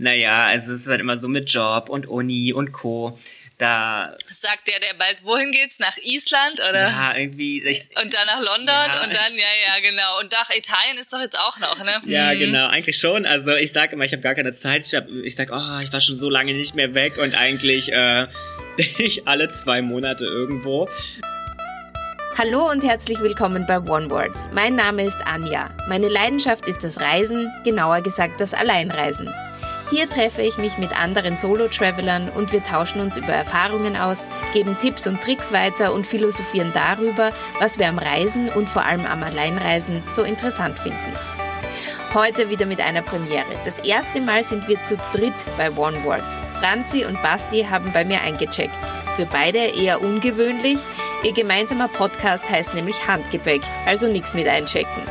Naja, also es ist halt immer so mit Job und Uni und Co. Da. Sagt der, der bald wohin geht's? Nach Island oder? Ja, irgendwie. Ich, und dann nach London ja. und dann, ja, ja, genau. Und nach Italien ist doch jetzt auch noch, ne? Ja, hm. genau, eigentlich schon. Also ich sage immer, ich habe gar keine Zeit. Ich, hab, ich sag, oh, ich war schon so lange nicht mehr weg und eigentlich äh, ich alle zwei Monate irgendwo. Hallo und herzlich willkommen bei One Words. Mein Name ist Anja. Meine Leidenschaft ist das Reisen, genauer gesagt das Alleinreisen. Hier treffe ich mich mit anderen Solo-Travelern und wir tauschen uns über Erfahrungen aus, geben Tipps und Tricks weiter und philosophieren darüber, was wir am Reisen und vor allem am Alleinreisen so interessant finden. Heute wieder mit einer Premiere. Das erste Mal sind wir zu dritt bei One Words. Franzi und Basti haben bei mir eingecheckt. Für beide eher ungewöhnlich. Ihr gemeinsamer Podcast heißt nämlich Handgepäck, also nichts mit einchecken.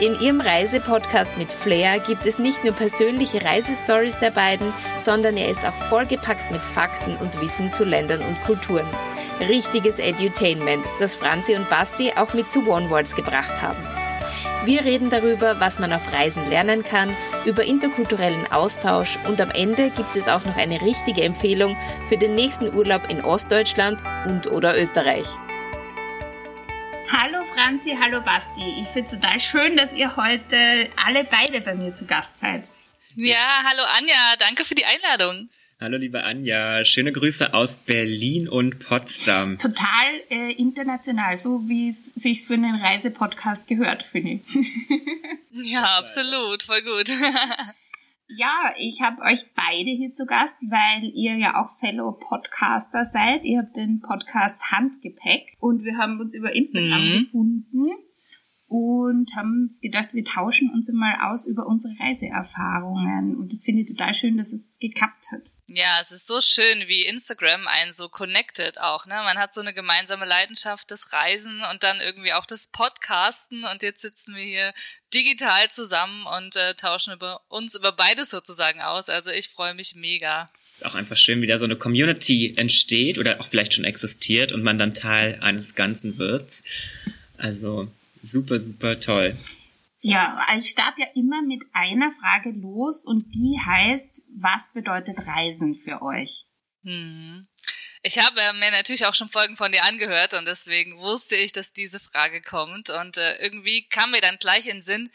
In ihrem Reisepodcast mit Flair gibt es nicht nur persönliche Reisestories der beiden, sondern er ist auch vollgepackt mit Fakten und Wissen zu Ländern und Kulturen. Richtiges Edutainment, das Franzi und Basti auch mit zu One Worlds gebracht haben. Wir reden darüber, was man auf Reisen lernen kann, über interkulturellen Austausch und am Ende gibt es auch noch eine richtige Empfehlung für den nächsten Urlaub in Ostdeutschland und oder Österreich. Hallo Franzi, hallo Basti. Ich finde es total schön, dass ihr heute alle beide bei mir zu Gast seid. Ja, hallo Anja, danke für die Einladung. Hallo liebe Anja, schöne Grüße aus Berlin und Potsdam. Total äh, international, so wie es sich für einen Reisepodcast gehört, finde ich. ja, absolut, voll gut. Ja, ich habe euch beide hier zu Gast, weil ihr ja auch Fellow Podcaster seid. Ihr habt den Podcast Handgepäck und wir haben uns über Instagram mhm. gefunden und haben uns gedacht, wir tauschen uns mal aus über unsere Reiseerfahrungen. Und das finde ich total schön, dass es geklappt hat. Ja, es ist so schön, wie Instagram einen so connected auch. Ne? Man hat so eine gemeinsame Leidenschaft, das Reisen und dann irgendwie auch das Podcasten. Und jetzt sitzen wir hier digital zusammen und äh, tauschen über uns über beides sozusagen aus. Also ich freue mich mega. Es ist auch einfach schön, wie da so eine Community entsteht oder auch vielleicht schon existiert und man dann Teil eines Ganzen wird. Also super, super toll. Ja, ich starte ja immer mit einer Frage los und die heißt, was bedeutet Reisen für euch? Hm. Ich habe mir natürlich auch schon Folgen von dir angehört und deswegen wusste ich, dass diese Frage kommt und äh, irgendwie kam mir dann gleich in den Sinn,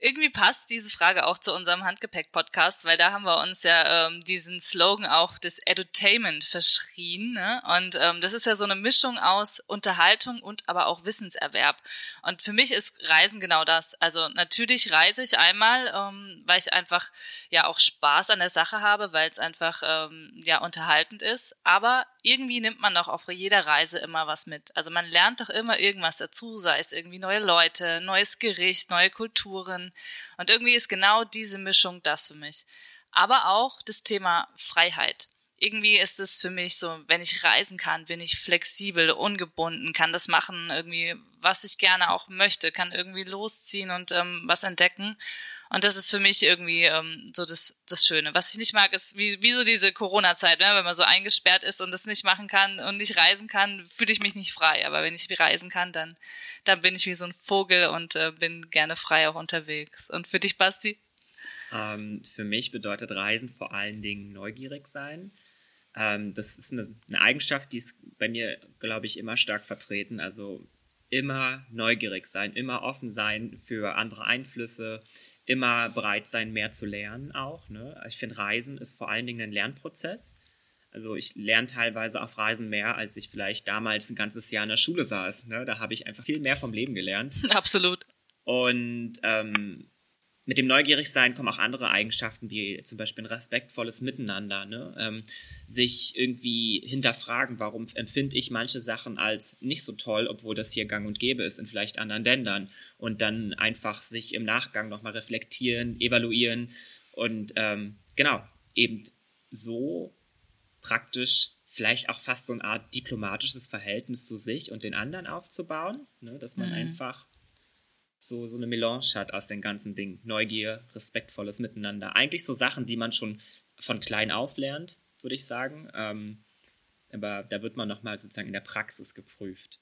irgendwie passt diese Frage auch zu unserem Handgepäck-Podcast, weil da haben wir uns ja ähm, diesen Slogan auch des Edutainment verschrien. Ne? Und ähm, das ist ja so eine Mischung aus Unterhaltung und aber auch Wissenserwerb. Und für mich ist Reisen genau das. Also natürlich reise ich einmal, ähm, weil ich einfach ja auch Spaß an der Sache habe, weil es einfach ähm, ja unterhaltend ist. Aber irgendwie nimmt man doch auf jeder Reise immer was mit. Also man lernt doch immer irgendwas dazu, sei es irgendwie neue Leute, neues Gericht, neue Kulturen und irgendwie ist genau diese Mischung das für mich. Aber auch das Thema Freiheit. Irgendwie ist es für mich so, wenn ich reisen kann, bin ich flexibel, ungebunden, kann das machen, irgendwie, was ich gerne auch möchte, kann irgendwie losziehen und ähm, was entdecken. Und das ist für mich irgendwie ähm, so das, das Schöne. Was ich nicht mag, ist wie, wie so diese Corona-Zeit, ne? wenn man so eingesperrt ist und das nicht machen kann und nicht reisen kann, fühle ich mich nicht frei. Aber wenn ich reisen kann, dann, dann bin ich wie so ein Vogel und äh, bin gerne frei auch unterwegs. Und für dich, Basti? Ähm, für mich bedeutet Reisen vor allen Dingen neugierig sein. Ähm, das ist eine, eine Eigenschaft, die ist bei mir, glaube ich, immer stark vertreten. Also immer neugierig sein, immer offen sein für andere Einflüsse, immer bereit sein, mehr zu lernen auch. Ne? Ich finde, Reisen ist vor allen Dingen ein Lernprozess. Also ich lerne teilweise auf Reisen mehr, als ich vielleicht damals ein ganzes Jahr in der Schule saß. Ne? Da habe ich einfach viel mehr vom Leben gelernt. Absolut. Und ähm, mit dem Neugierigsein kommen auch andere Eigenschaften, wie zum Beispiel ein respektvolles Miteinander, ne? ähm, sich irgendwie hinterfragen, warum empfinde ich manche Sachen als nicht so toll, obwohl das hier gang und gäbe ist in vielleicht anderen Ländern und dann einfach sich im Nachgang nochmal reflektieren, evaluieren und ähm, genau, eben so praktisch vielleicht auch fast so eine Art diplomatisches Verhältnis zu sich und den anderen aufzubauen, ne? dass man mhm. einfach so, so eine Melange hat aus den ganzen Dingen. Neugier, respektvolles Miteinander. Eigentlich so Sachen, die man schon von klein auf lernt, würde ich sagen. Ähm, aber da wird man nochmal sozusagen in der Praxis geprüft.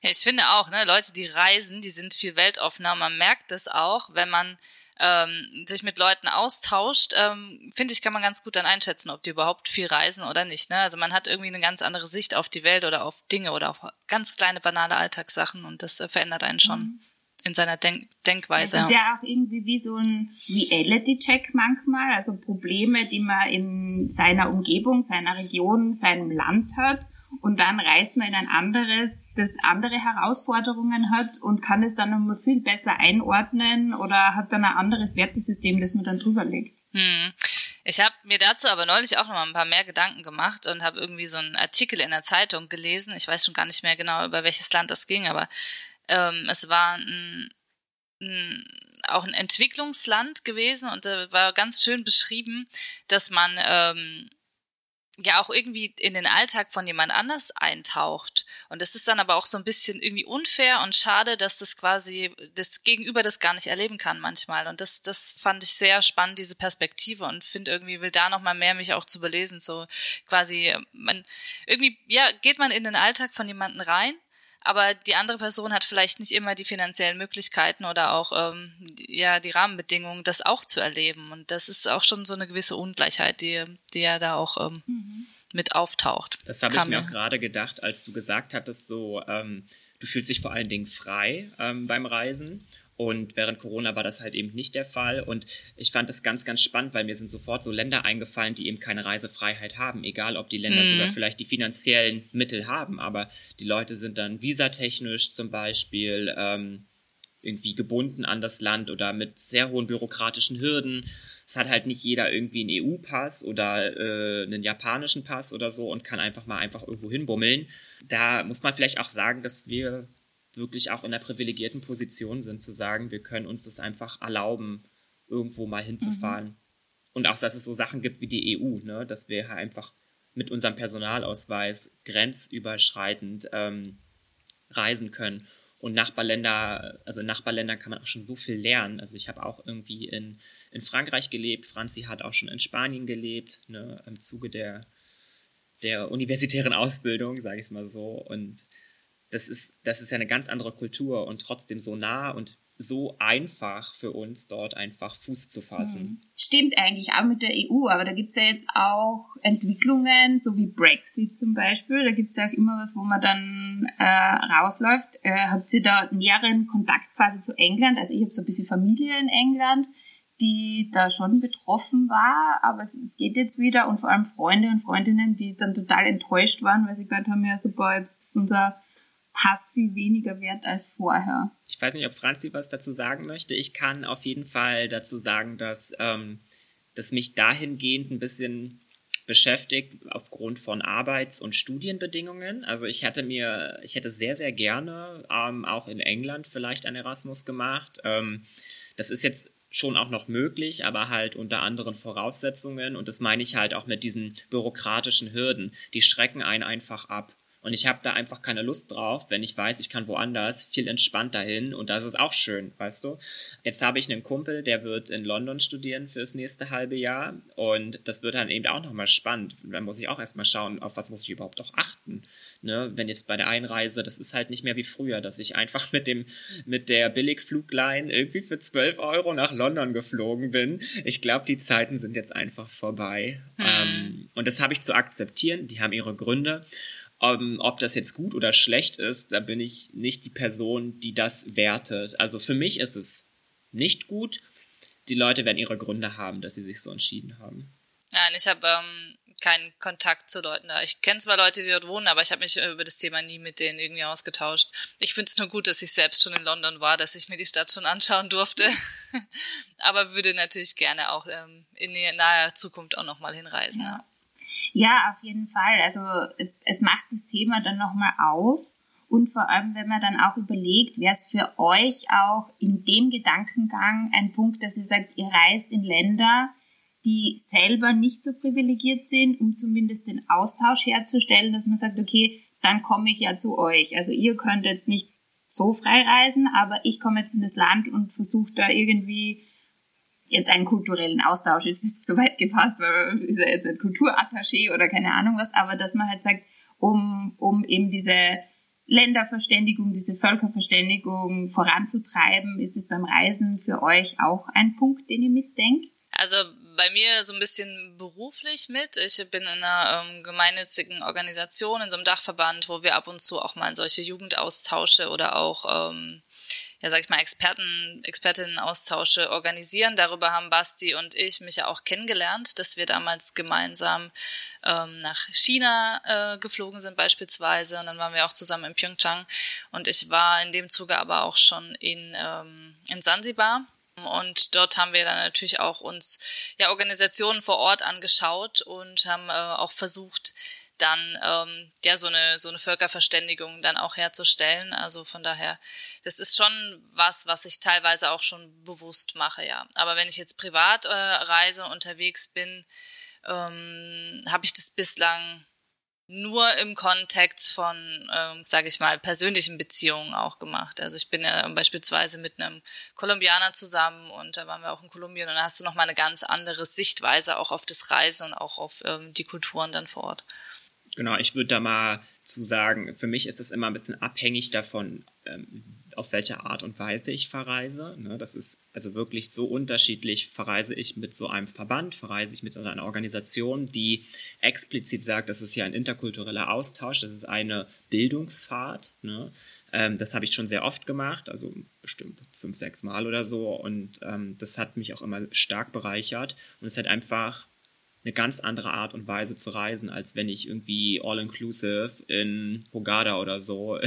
Ja, ich finde auch, ne, Leute, die reisen, die sind viel weltoffener. Man merkt das auch, wenn man ähm, sich mit Leuten austauscht, ähm, finde ich, kann man ganz gut dann einschätzen, ob die überhaupt viel reisen oder nicht. Ne? Also man hat irgendwie eine ganz andere Sicht auf die Welt oder auf Dinge oder auf ganz kleine banale Alltagssachen und das äh, verändert einen schon. Mhm in seiner Denk Denkweise. Es ist ja auch irgendwie wie so ein Reality-Check manchmal, also Probleme, die man in seiner Umgebung, seiner Region, seinem Land hat und dann reist man in ein anderes, das andere Herausforderungen hat und kann es dann nochmal viel besser einordnen oder hat dann ein anderes Wertesystem, das man dann drüber legt. Hm. Ich habe mir dazu aber neulich auch noch mal ein paar mehr Gedanken gemacht und habe irgendwie so einen Artikel in der Zeitung gelesen. Ich weiß schon gar nicht mehr genau, über welches Land das ging, aber ähm, es war ein, ein, auch ein Entwicklungsland gewesen und da war ganz schön beschrieben, dass man ähm, ja auch irgendwie in den Alltag von jemand anders eintaucht. Und das ist dann aber auch so ein bisschen irgendwie unfair und schade, dass das quasi das Gegenüber das gar nicht erleben kann manchmal. Und das, das fand ich sehr spannend, diese Perspektive und finde irgendwie will da nochmal mehr mich auch zu belesen. So quasi, man, irgendwie, ja, geht man in den Alltag von jemandem rein aber die andere Person hat vielleicht nicht immer die finanziellen Möglichkeiten oder auch ähm, ja die Rahmenbedingungen, das auch zu erleben. Und das ist auch schon so eine gewisse Ungleichheit, die, die ja da auch ähm, mhm. mit auftaucht. Das habe ich mir auch gerade gedacht, als du gesagt hattest, so ähm, du fühlst dich vor allen Dingen frei ähm, beim Reisen. Und während Corona war das halt eben nicht der Fall. Und ich fand das ganz, ganz spannend, weil mir sind sofort so Länder eingefallen, die eben keine Reisefreiheit haben. Egal, ob die Länder mhm. sogar vielleicht die finanziellen Mittel haben. Aber die Leute sind dann visatechnisch zum Beispiel ähm, irgendwie gebunden an das Land oder mit sehr hohen bürokratischen Hürden. Es hat halt nicht jeder irgendwie einen EU-Pass oder äh, einen japanischen Pass oder so und kann einfach mal einfach irgendwo hinbummeln. Da muss man vielleicht auch sagen, dass wir wirklich auch in der privilegierten Position sind, zu sagen, wir können uns das einfach erlauben, irgendwo mal hinzufahren. Mhm. Und auch, dass es so Sachen gibt wie die EU, ne? dass wir einfach mit unserem Personalausweis grenzüberschreitend ähm, reisen können. Und Nachbarländer, also in Nachbarländern kann man auch schon so viel lernen. Also ich habe auch irgendwie in, in Frankreich gelebt, Franzi hat auch schon in Spanien gelebt, ne, im Zuge der, der universitären Ausbildung, sage ich es mal so. Und das ist, das ist ja eine ganz andere Kultur und trotzdem so nah und so einfach für uns dort einfach Fuß zu fassen. Hm. Stimmt eigentlich auch mit der EU, aber da gibt es ja jetzt auch Entwicklungen, so wie Brexit zum Beispiel. Da gibt es ja auch immer was, wo man dann äh, rausläuft. Äh, habt ihr da näheren Kontakt quasi zu England? Also ich habe so ein bisschen Familie in England, die da schon betroffen war, aber es, es geht jetzt wieder und vor allem Freunde und Freundinnen, die dann total enttäuscht waren, weil sie gedacht haben, ja super, jetzt ist unser Pass viel weniger wert als vorher. Ich weiß nicht, ob Franzi was dazu sagen möchte. Ich kann auf jeden Fall dazu sagen, dass, ähm, dass mich dahingehend ein bisschen beschäftigt aufgrund von Arbeits- und Studienbedingungen. Also ich hätte mir, ich hätte sehr, sehr gerne ähm, auch in England vielleicht ein Erasmus gemacht. Ähm, das ist jetzt schon auch noch möglich, aber halt unter anderen Voraussetzungen. Und das meine ich halt auch mit diesen bürokratischen Hürden. Die schrecken einen einfach ab. Und ich habe da einfach keine Lust drauf, wenn ich weiß, ich kann woanders viel entspannter hin und das ist auch schön, weißt du. Jetzt habe ich einen Kumpel, der wird in London studieren fürs nächste halbe Jahr und das wird dann eben auch nochmal spannend. Dann muss ich auch erstmal schauen, auf was muss ich überhaupt doch achten. Ne? Wenn jetzt bei der Einreise, das ist halt nicht mehr wie früher, dass ich einfach mit dem, mit der Billigflugline irgendwie für 12 Euro nach London geflogen bin. Ich glaube, die Zeiten sind jetzt einfach vorbei. Hm. Ähm, und das habe ich zu akzeptieren. Die haben ihre Gründe. Um, ähm, ob das jetzt gut oder schlecht ist, da bin ich nicht die Person, die das wertet. Also für mich ist es nicht gut. Die Leute werden ihre Gründe haben, dass sie sich so entschieden haben. Nein, ich habe ähm, keinen Kontakt zu Leuten da. Ich kenne zwar Leute, die dort wohnen, aber ich habe mich über das Thema nie mit denen irgendwie ausgetauscht. Ich finde es nur gut, dass ich selbst schon in London war, dass ich mir die Stadt schon anschauen durfte. aber würde natürlich gerne auch ähm, in naher Zukunft auch nochmal hinreisen. Ja. Ja. Auf jeden Fall. Also es, es macht das Thema dann nochmal auf. Und vor allem, wenn man dann auch überlegt, wäre es für euch auch in dem Gedankengang ein Punkt, dass ihr sagt, ihr reist in Länder, die selber nicht so privilegiert sind, um zumindest den Austausch herzustellen, dass man sagt, okay, dann komme ich ja zu euch. Also ihr könnt jetzt nicht so frei reisen, aber ich komme jetzt in das Land und versuche da irgendwie jetzt einen kulturellen Austausch ist, ist zu weit gefasst, weil ist ja jetzt ein Kulturattaché oder keine Ahnung was, aber dass man halt sagt, um, um eben diese Länderverständigung, diese Völkerverständigung voranzutreiben? Ist es beim Reisen für euch auch ein Punkt, den ihr mitdenkt? Also bei mir so ein bisschen beruflich mit. Ich bin in einer ähm, gemeinnützigen Organisation, in so einem Dachverband, wo wir ab und zu auch mal solche Jugendaustausche oder auch, ähm, ja, sag ich mal, Experten, Expertinnen-Austausche organisieren. Darüber haben Basti und ich mich ja auch kennengelernt, dass wir damals gemeinsam ähm, nach China äh, geflogen sind beispielsweise. Und dann waren wir auch zusammen in Pyeongchang. Und ich war in dem Zuge aber auch schon in, ähm, in Sansibar und dort haben wir dann natürlich auch uns ja Organisationen vor Ort angeschaut und haben äh, auch versucht, dann ähm, ja so eine so eine Völkerverständigung dann auch herzustellen. Also von daher, das ist schon was, was ich teilweise auch schon bewusst mache, ja. Aber wenn ich jetzt privat äh, reise unterwegs bin, ähm, habe ich das bislang nur im Kontext von, ähm, sage ich mal, persönlichen Beziehungen auch gemacht. Also ich bin ja beispielsweise mit einem Kolumbianer zusammen und da waren wir auch in Kolumbien und da hast du nochmal eine ganz andere Sichtweise auch auf das Reisen und auch auf ähm, die Kulturen dann vor Ort. Genau, ich würde da mal zu sagen, für mich ist es immer ein bisschen abhängig davon, ähm, auf welche Art und Weise ich verreise. Ne? Das ist also wirklich so unterschiedlich. Verreise ich mit so einem Verband, verreise ich mit so einer Organisation, die explizit sagt, das ist ja ein interkultureller Austausch, das ist eine Bildungsfahrt. Ne? Ähm, das habe ich schon sehr oft gemacht, also bestimmt fünf, sechs Mal oder so. Und ähm, das hat mich auch immer stark bereichert. Und es hat einfach eine ganz andere Art und Weise zu reisen, als wenn ich irgendwie all-inclusive in Hogada oder so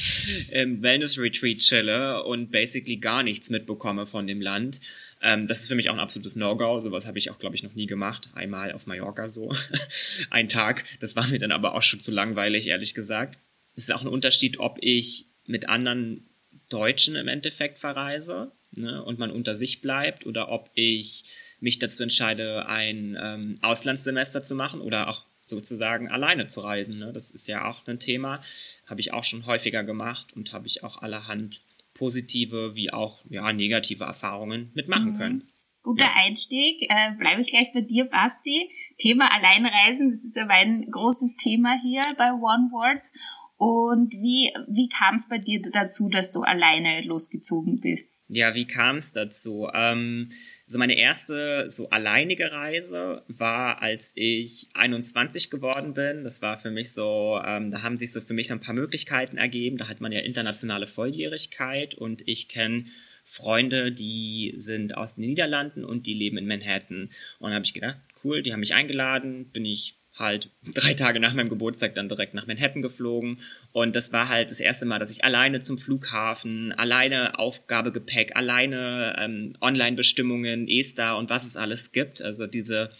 im Wellness-Retreat chille und basically gar nichts mitbekomme von dem Land. Ähm, das ist für mich auch ein absolutes No-Go. Sowas habe ich auch, glaube ich, noch nie gemacht. Einmal auf Mallorca so. ein Tag. Das war mir dann aber auch schon zu langweilig, ehrlich gesagt. Es ist auch ein Unterschied, ob ich mit anderen Deutschen im Endeffekt verreise ne, und man unter sich bleibt oder ob ich mich dazu entscheide, ein ähm, Auslandssemester zu machen oder auch sozusagen alleine zu reisen. Ne? Das ist ja auch ein Thema, habe ich auch schon häufiger gemacht und habe ich auch allerhand positive wie auch ja, negative Erfahrungen mitmachen mhm. können. Guter ja. Einstieg. Äh, Bleibe ich gleich bei dir, Basti. Thema Alleinreisen, das ist aber ein großes Thema hier bei One Words. Und wie, wie kam es bei dir dazu, dass du alleine losgezogen bist? Ja, wie kam es dazu? Ähm, also meine erste so alleinige Reise war, als ich 21 geworden bin. Das war für mich so, ähm, da haben sich so für mich so ein paar Möglichkeiten ergeben. Da hat man ja internationale Volljährigkeit und ich kenne Freunde, die sind aus den Niederlanden und die leben in Manhattan. Und da habe ich gedacht, cool, die haben mich eingeladen, bin ich halt drei Tage nach meinem Geburtstag dann direkt nach Manhattan geflogen. Und das war halt das erste Mal, dass ich alleine zum Flughafen, alleine Aufgabegepäck, alleine ähm, Online-Bestimmungen, ESTA und was es alles gibt. Also diese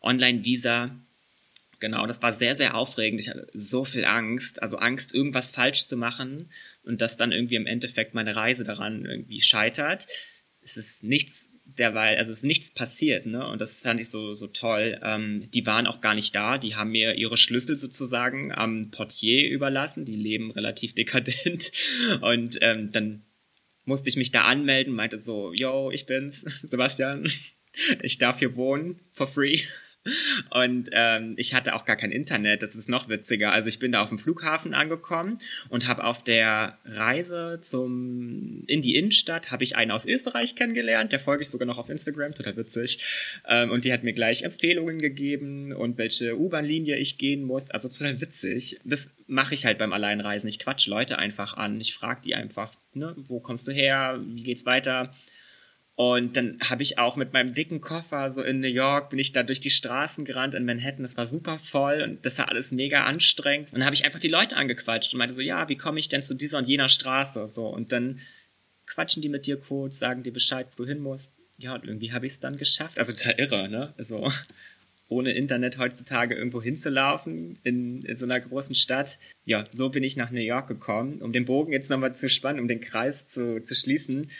Online-Visa. Genau, das war sehr, sehr aufregend. Ich hatte so viel Angst, also Angst, irgendwas falsch zu machen und dass dann irgendwie im Endeffekt meine Reise daran irgendwie scheitert. Es ist nichts derweil, also es ist nichts passiert, ne? Und das fand ich so, so toll. Ähm, die waren auch gar nicht da, die haben mir ihre Schlüssel sozusagen am Portier überlassen, die leben relativ dekadent. Und ähm, dann musste ich mich da anmelden, meinte so, yo, ich bin's, Sebastian, ich darf hier wohnen, for free. Und ähm, ich hatte auch gar kein Internet, das ist noch witziger. Also ich bin da auf dem Flughafen angekommen und habe auf der Reise zum in die Innenstadt habe ich einen aus Österreich kennengelernt, der folge ich sogar noch auf Instagram, total witzig. Ähm, und die hat mir gleich Empfehlungen gegeben und welche U-Bahn-Linie ich gehen muss. Also total witzig. Das mache ich halt beim Alleinreisen. Ich quatsch Leute einfach an, ich frage die einfach, ne, wo kommst du her, wie geht's weiter? Und dann habe ich auch mit meinem dicken Koffer so in New York bin ich da durch die Straßen gerannt in Manhattan. Das war super voll und das war alles mega anstrengend. Und dann habe ich einfach die Leute angequatscht und meinte so, ja, wie komme ich denn zu dieser und jener Straße? So und dann quatschen die mit dir kurz, sagen dir Bescheid, wo du hin musst. Ja, und irgendwie habe ich es dann geschafft. Also total irre, ne? Also ohne Internet heutzutage irgendwo hinzulaufen in, in so einer großen Stadt. Ja, so bin ich nach New York gekommen. Um den Bogen jetzt nochmal zu spannen, um den Kreis zu, zu schließen,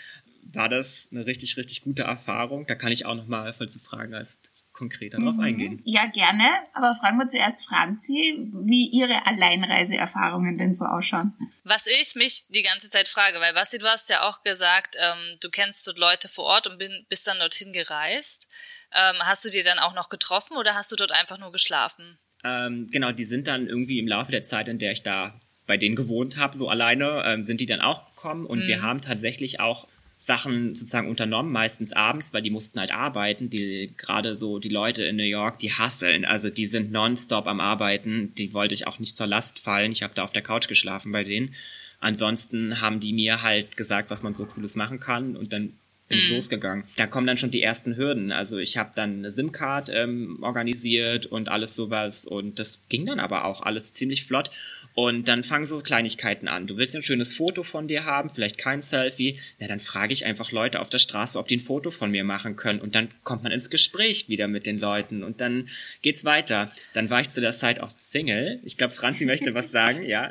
war das eine richtig, richtig gute Erfahrung. Da kann ich auch nochmal, falls du Fragen hast, konkreter mhm. drauf eingehen. Ja, gerne. Aber fragen wir zuerst Franzi, wie ihre Alleinreiseerfahrungen denn so ausschauen. Was ich mich die ganze Zeit frage, weil Basti, du hast ja auch gesagt, ähm, du kennst dort Leute vor Ort und bin, bist dann dorthin gereist. Ähm, hast du die dann auch noch getroffen oder hast du dort einfach nur geschlafen? Ähm, genau, die sind dann irgendwie im Laufe der Zeit, in der ich da bei denen gewohnt habe, so alleine, ähm, sind die dann auch gekommen und mhm. wir haben tatsächlich auch Sachen sozusagen unternommen, meistens abends, weil die mussten halt arbeiten. Die gerade so die Leute in New York, die hasseln, also die sind nonstop am Arbeiten. Die wollte ich auch nicht zur Last fallen. Ich habe da auf der Couch geschlafen bei denen. Ansonsten haben die mir halt gesagt, was man so cooles machen kann und dann bin ich mhm. losgegangen. Da kommen dann schon die ersten Hürden. Also ich habe dann eine SIM-Card ähm, organisiert und alles sowas und das ging dann aber auch alles ziemlich flott. Und dann fangen so Kleinigkeiten an. Du willst ein schönes Foto von dir haben, vielleicht kein Selfie. Na, dann frage ich einfach Leute auf der Straße, ob die ein Foto von mir machen können. Und dann kommt man ins Gespräch wieder mit den Leuten und dann geht's weiter. Dann war ich zu der Zeit auch Single. Ich glaube, Franzi möchte was sagen, ja.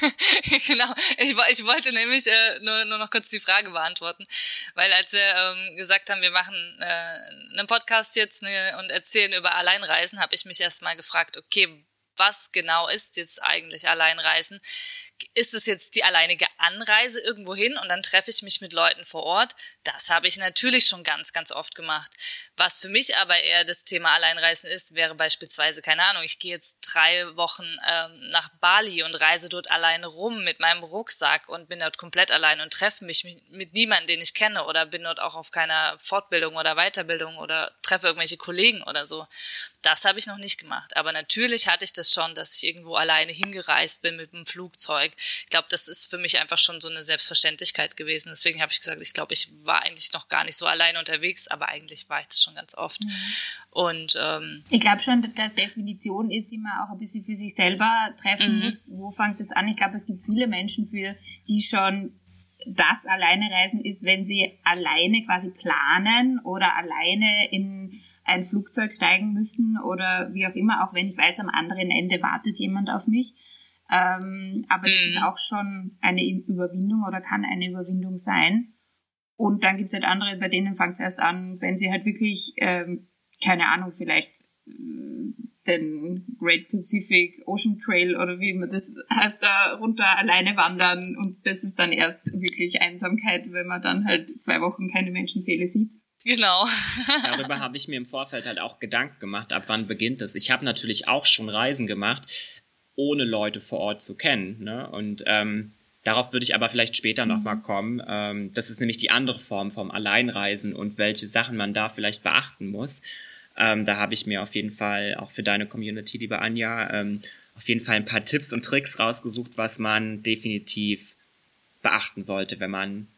genau. Ich, ich wollte nämlich äh, nur, nur noch kurz die Frage beantworten. Weil als wir ähm, gesagt haben, wir machen äh, einen Podcast jetzt ne, und erzählen über Alleinreisen, habe ich mich erst mal gefragt, okay, was genau ist jetzt eigentlich Alleinreisen? Ist es jetzt die alleinige Anreise irgendwo hin und dann treffe ich mich mit Leuten vor Ort? Das habe ich natürlich schon ganz, ganz oft gemacht. Was für mich aber eher das Thema Alleinreisen ist, wäre beispielsweise, keine Ahnung, ich gehe jetzt drei Wochen ähm, nach Bali und reise dort alleine rum mit meinem Rucksack und bin dort komplett allein und treffe mich mit, niemandem, den ich kenne oder bin dort auch auf keiner Fortbildung oder Weiterbildung oder treffe irgendwelche Kollegen oder so. Das habe ich noch nicht gemacht. Aber natürlich hatte ich das schon, dass ich irgendwo alleine hingereist bin mit dem Flugzeug. Ich glaube, das ist für mich einfach schon so eine Selbstverständlichkeit gewesen. Deswegen habe ich gesagt, ich glaube, ich war eigentlich noch gar nicht so alleine unterwegs, aber eigentlich war ich das schon ganz oft. Mhm. Und ähm, ich glaube schon, dass Definition ist, die man auch ein bisschen für sich selber treffen mhm. muss. Wo fängt das an? Ich glaube, es gibt viele Menschen, für die schon das alleine reisen ist, wenn sie alleine quasi planen oder alleine in ein Flugzeug steigen müssen oder wie auch immer, auch wenn ich weiß, am anderen Ende wartet jemand auf mich. Ähm, aber mhm. das ist auch schon eine Überwindung oder kann eine Überwindung sein. Und dann gibt's halt andere, bei denen fängt es erst an, wenn sie halt wirklich, ähm, keine Ahnung, vielleicht äh, den Great Pacific Ocean Trail oder wie immer das heißt, da runter alleine wandern und das ist dann erst wirklich Einsamkeit, wenn man dann halt zwei Wochen keine Menschenseele sieht. Genau. Darüber habe ich mir im Vorfeld halt auch Gedanken gemacht, ab wann beginnt das. Ich habe natürlich auch schon Reisen gemacht, ohne Leute vor Ort zu kennen. Ne? Und ähm, darauf würde ich aber vielleicht später mhm. nochmal kommen. Ähm, das ist nämlich die andere Form vom Alleinreisen und welche Sachen man da vielleicht beachten muss. Ähm, da habe ich mir auf jeden Fall auch für deine Community, liebe Anja, ähm, auf jeden Fall ein paar Tipps und Tricks rausgesucht, was man definitiv beachten sollte, wenn man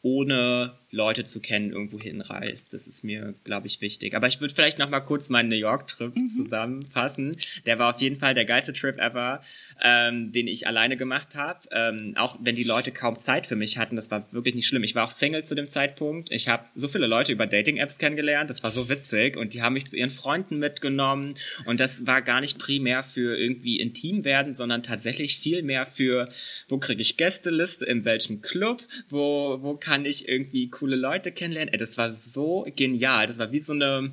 ohne Leute zu kennen irgendwo hinreist. Das ist mir, glaube ich, wichtig. Aber ich würde vielleicht noch mal kurz meinen New York-Trip mhm. zusammenfassen. Der war auf jeden Fall der geilste Trip ever, ähm, den ich alleine gemacht habe. Ähm, auch wenn die Leute kaum Zeit für mich hatten, das war wirklich nicht schlimm. Ich war auch Single zu dem Zeitpunkt. Ich habe so viele Leute über Dating-Apps kennengelernt. Das war so witzig. Und die haben mich zu ihren Freunden mitgenommen. Und das war gar nicht primär für irgendwie intim werden, sondern tatsächlich viel mehr für, wo kriege ich Gästeliste, in welchem Club, wo, wo kann ich irgendwie cool coole Leute kennenlernen. Ey, das war so genial. Das war wie so eine,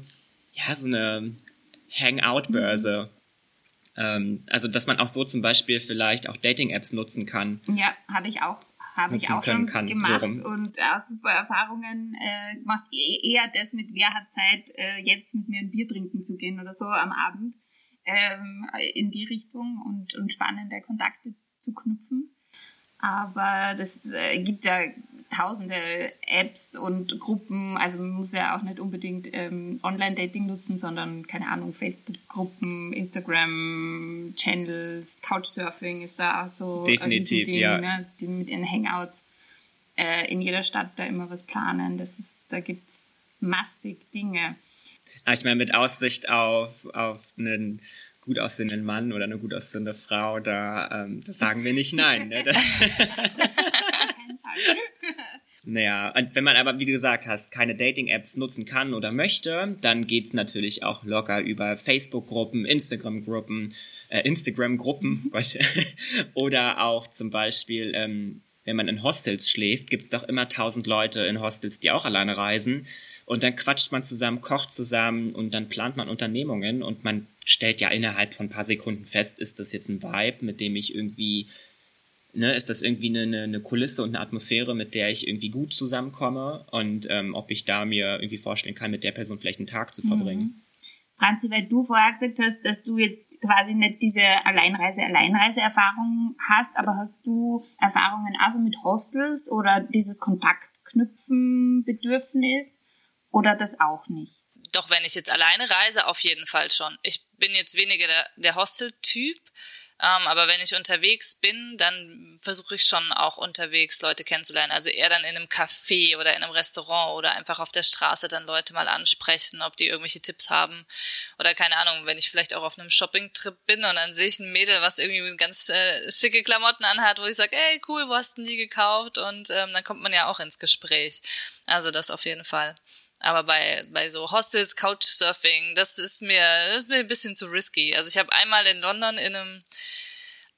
ja, so eine Hangout-Börse. Mhm. Also, dass man auch so zum Beispiel vielleicht auch Dating-Apps nutzen kann. Ja, habe ich auch habe ich auch schon kann, gemacht so und äh, super Erfahrungen äh, gemacht. E eher das mit, wer hat Zeit, äh, jetzt mit mir ein Bier trinken zu gehen oder so am Abend ähm, in die Richtung und, und spannende Kontakte zu knüpfen. Aber das äh, gibt ja tausende Apps und Gruppen. Also man muss ja auch nicht unbedingt ähm, Online-Dating nutzen, sondern keine Ahnung, Facebook-Gruppen, Instagram-Channels, Couchsurfing ist da auch so definitiv Ding, ja. Ne? Die mit ihren Hangouts äh, in jeder Stadt da immer was planen. Das ist, da gibt's massig Dinge. Ich meine, mit Aussicht auf, auf einen gut aussehenden Mann oder eine gut aussehende Frau, da, ähm, da sagen wir nicht nein. Ne? Naja, und wenn man aber, wie du gesagt hast, keine Dating-Apps nutzen kann oder möchte, dann geht's natürlich auch locker über Facebook-Gruppen, Instagram-Gruppen, äh, Instagram-Gruppen oder auch zum Beispiel, ähm, wenn man in Hostels schläft, gibt's doch immer tausend Leute in Hostels, die auch alleine reisen. Und dann quatscht man zusammen, kocht zusammen und dann plant man Unternehmungen und man stellt ja innerhalb von ein paar Sekunden fest, ist das jetzt ein Vibe, mit dem ich irgendwie ne, ist das irgendwie eine, eine Kulisse und eine Atmosphäre, mit der ich irgendwie gut zusammenkomme und ähm, ob ich da mir irgendwie vorstellen kann, mit der Person vielleicht einen Tag zu verbringen. Mhm. Franzi, weil du vorher gesagt hast, dass du jetzt quasi nicht diese Alleinreise-Alleinreise-Erfahrung hast, aber hast du Erfahrungen also mit Hostels oder dieses Kontaktknüpfen-Bedürfnis oder das auch nicht? Doch, wenn ich jetzt alleine reise, auf jeden Fall schon. Ich bin jetzt weniger der, der Hostel-Typ, ähm, aber wenn ich unterwegs bin, dann versuche ich schon auch unterwegs Leute kennenzulernen. Also eher dann in einem Café oder in einem Restaurant oder einfach auf der Straße dann Leute mal ansprechen, ob die irgendwelche Tipps haben. Oder keine Ahnung, wenn ich vielleicht auch auf einem Shopping-Trip bin und dann sehe ich ein Mädel, was irgendwie ganz äh, schicke Klamotten anhat, wo ich sage, ey, cool, wo hast du die gekauft? Und ähm, dann kommt man ja auch ins Gespräch. Also das auf jeden Fall. Aber bei, bei so Hostels, Couchsurfing, das ist mir, das ist mir ein bisschen zu risky. Also ich habe einmal in London in einem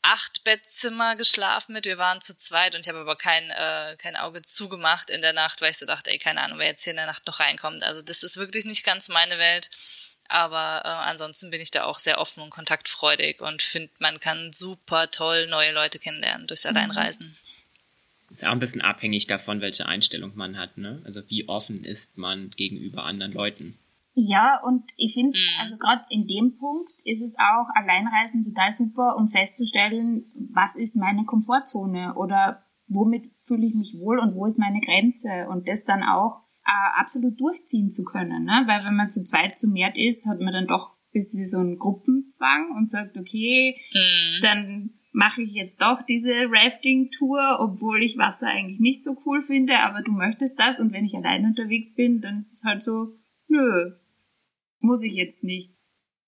Acht-Bettzimmer geschlafen mit. Wir waren zu zweit und ich habe aber kein, äh, kein Auge zugemacht in der Nacht, weil ich so dachte, ey, keine Ahnung, wer jetzt hier in der Nacht noch reinkommt. Also das ist wirklich nicht ganz meine Welt. Aber äh, ansonsten bin ich da auch sehr offen und kontaktfreudig und finde, man kann super toll neue Leute kennenlernen durchs mhm. Ist auch ein bisschen abhängig davon, welche Einstellung man hat, ne? Also wie offen ist man gegenüber anderen Leuten. Ja, und ich finde, mhm. also gerade in dem Punkt ist es auch Alleinreisen total super, um festzustellen, was ist meine Komfortzone oder womit fühle ich mich wohl und wo ist meine Grenze und das dann auch äh, absolut durchziehen zu können. Ne? Weil wenn man zu zweit zu mehr ist, hat man dann doch ein bisschen so einen Gruppenzwang und sagt, okay, mhm. dann mache ich jetzt doch diese Rafting-Tour, obwohl ich Wasser eigentlich nicht so cool finde, aber du möchtest das und wenn ich allein unterwegs bin, dann ist es halt so, nö, muss ich jetzt nicht.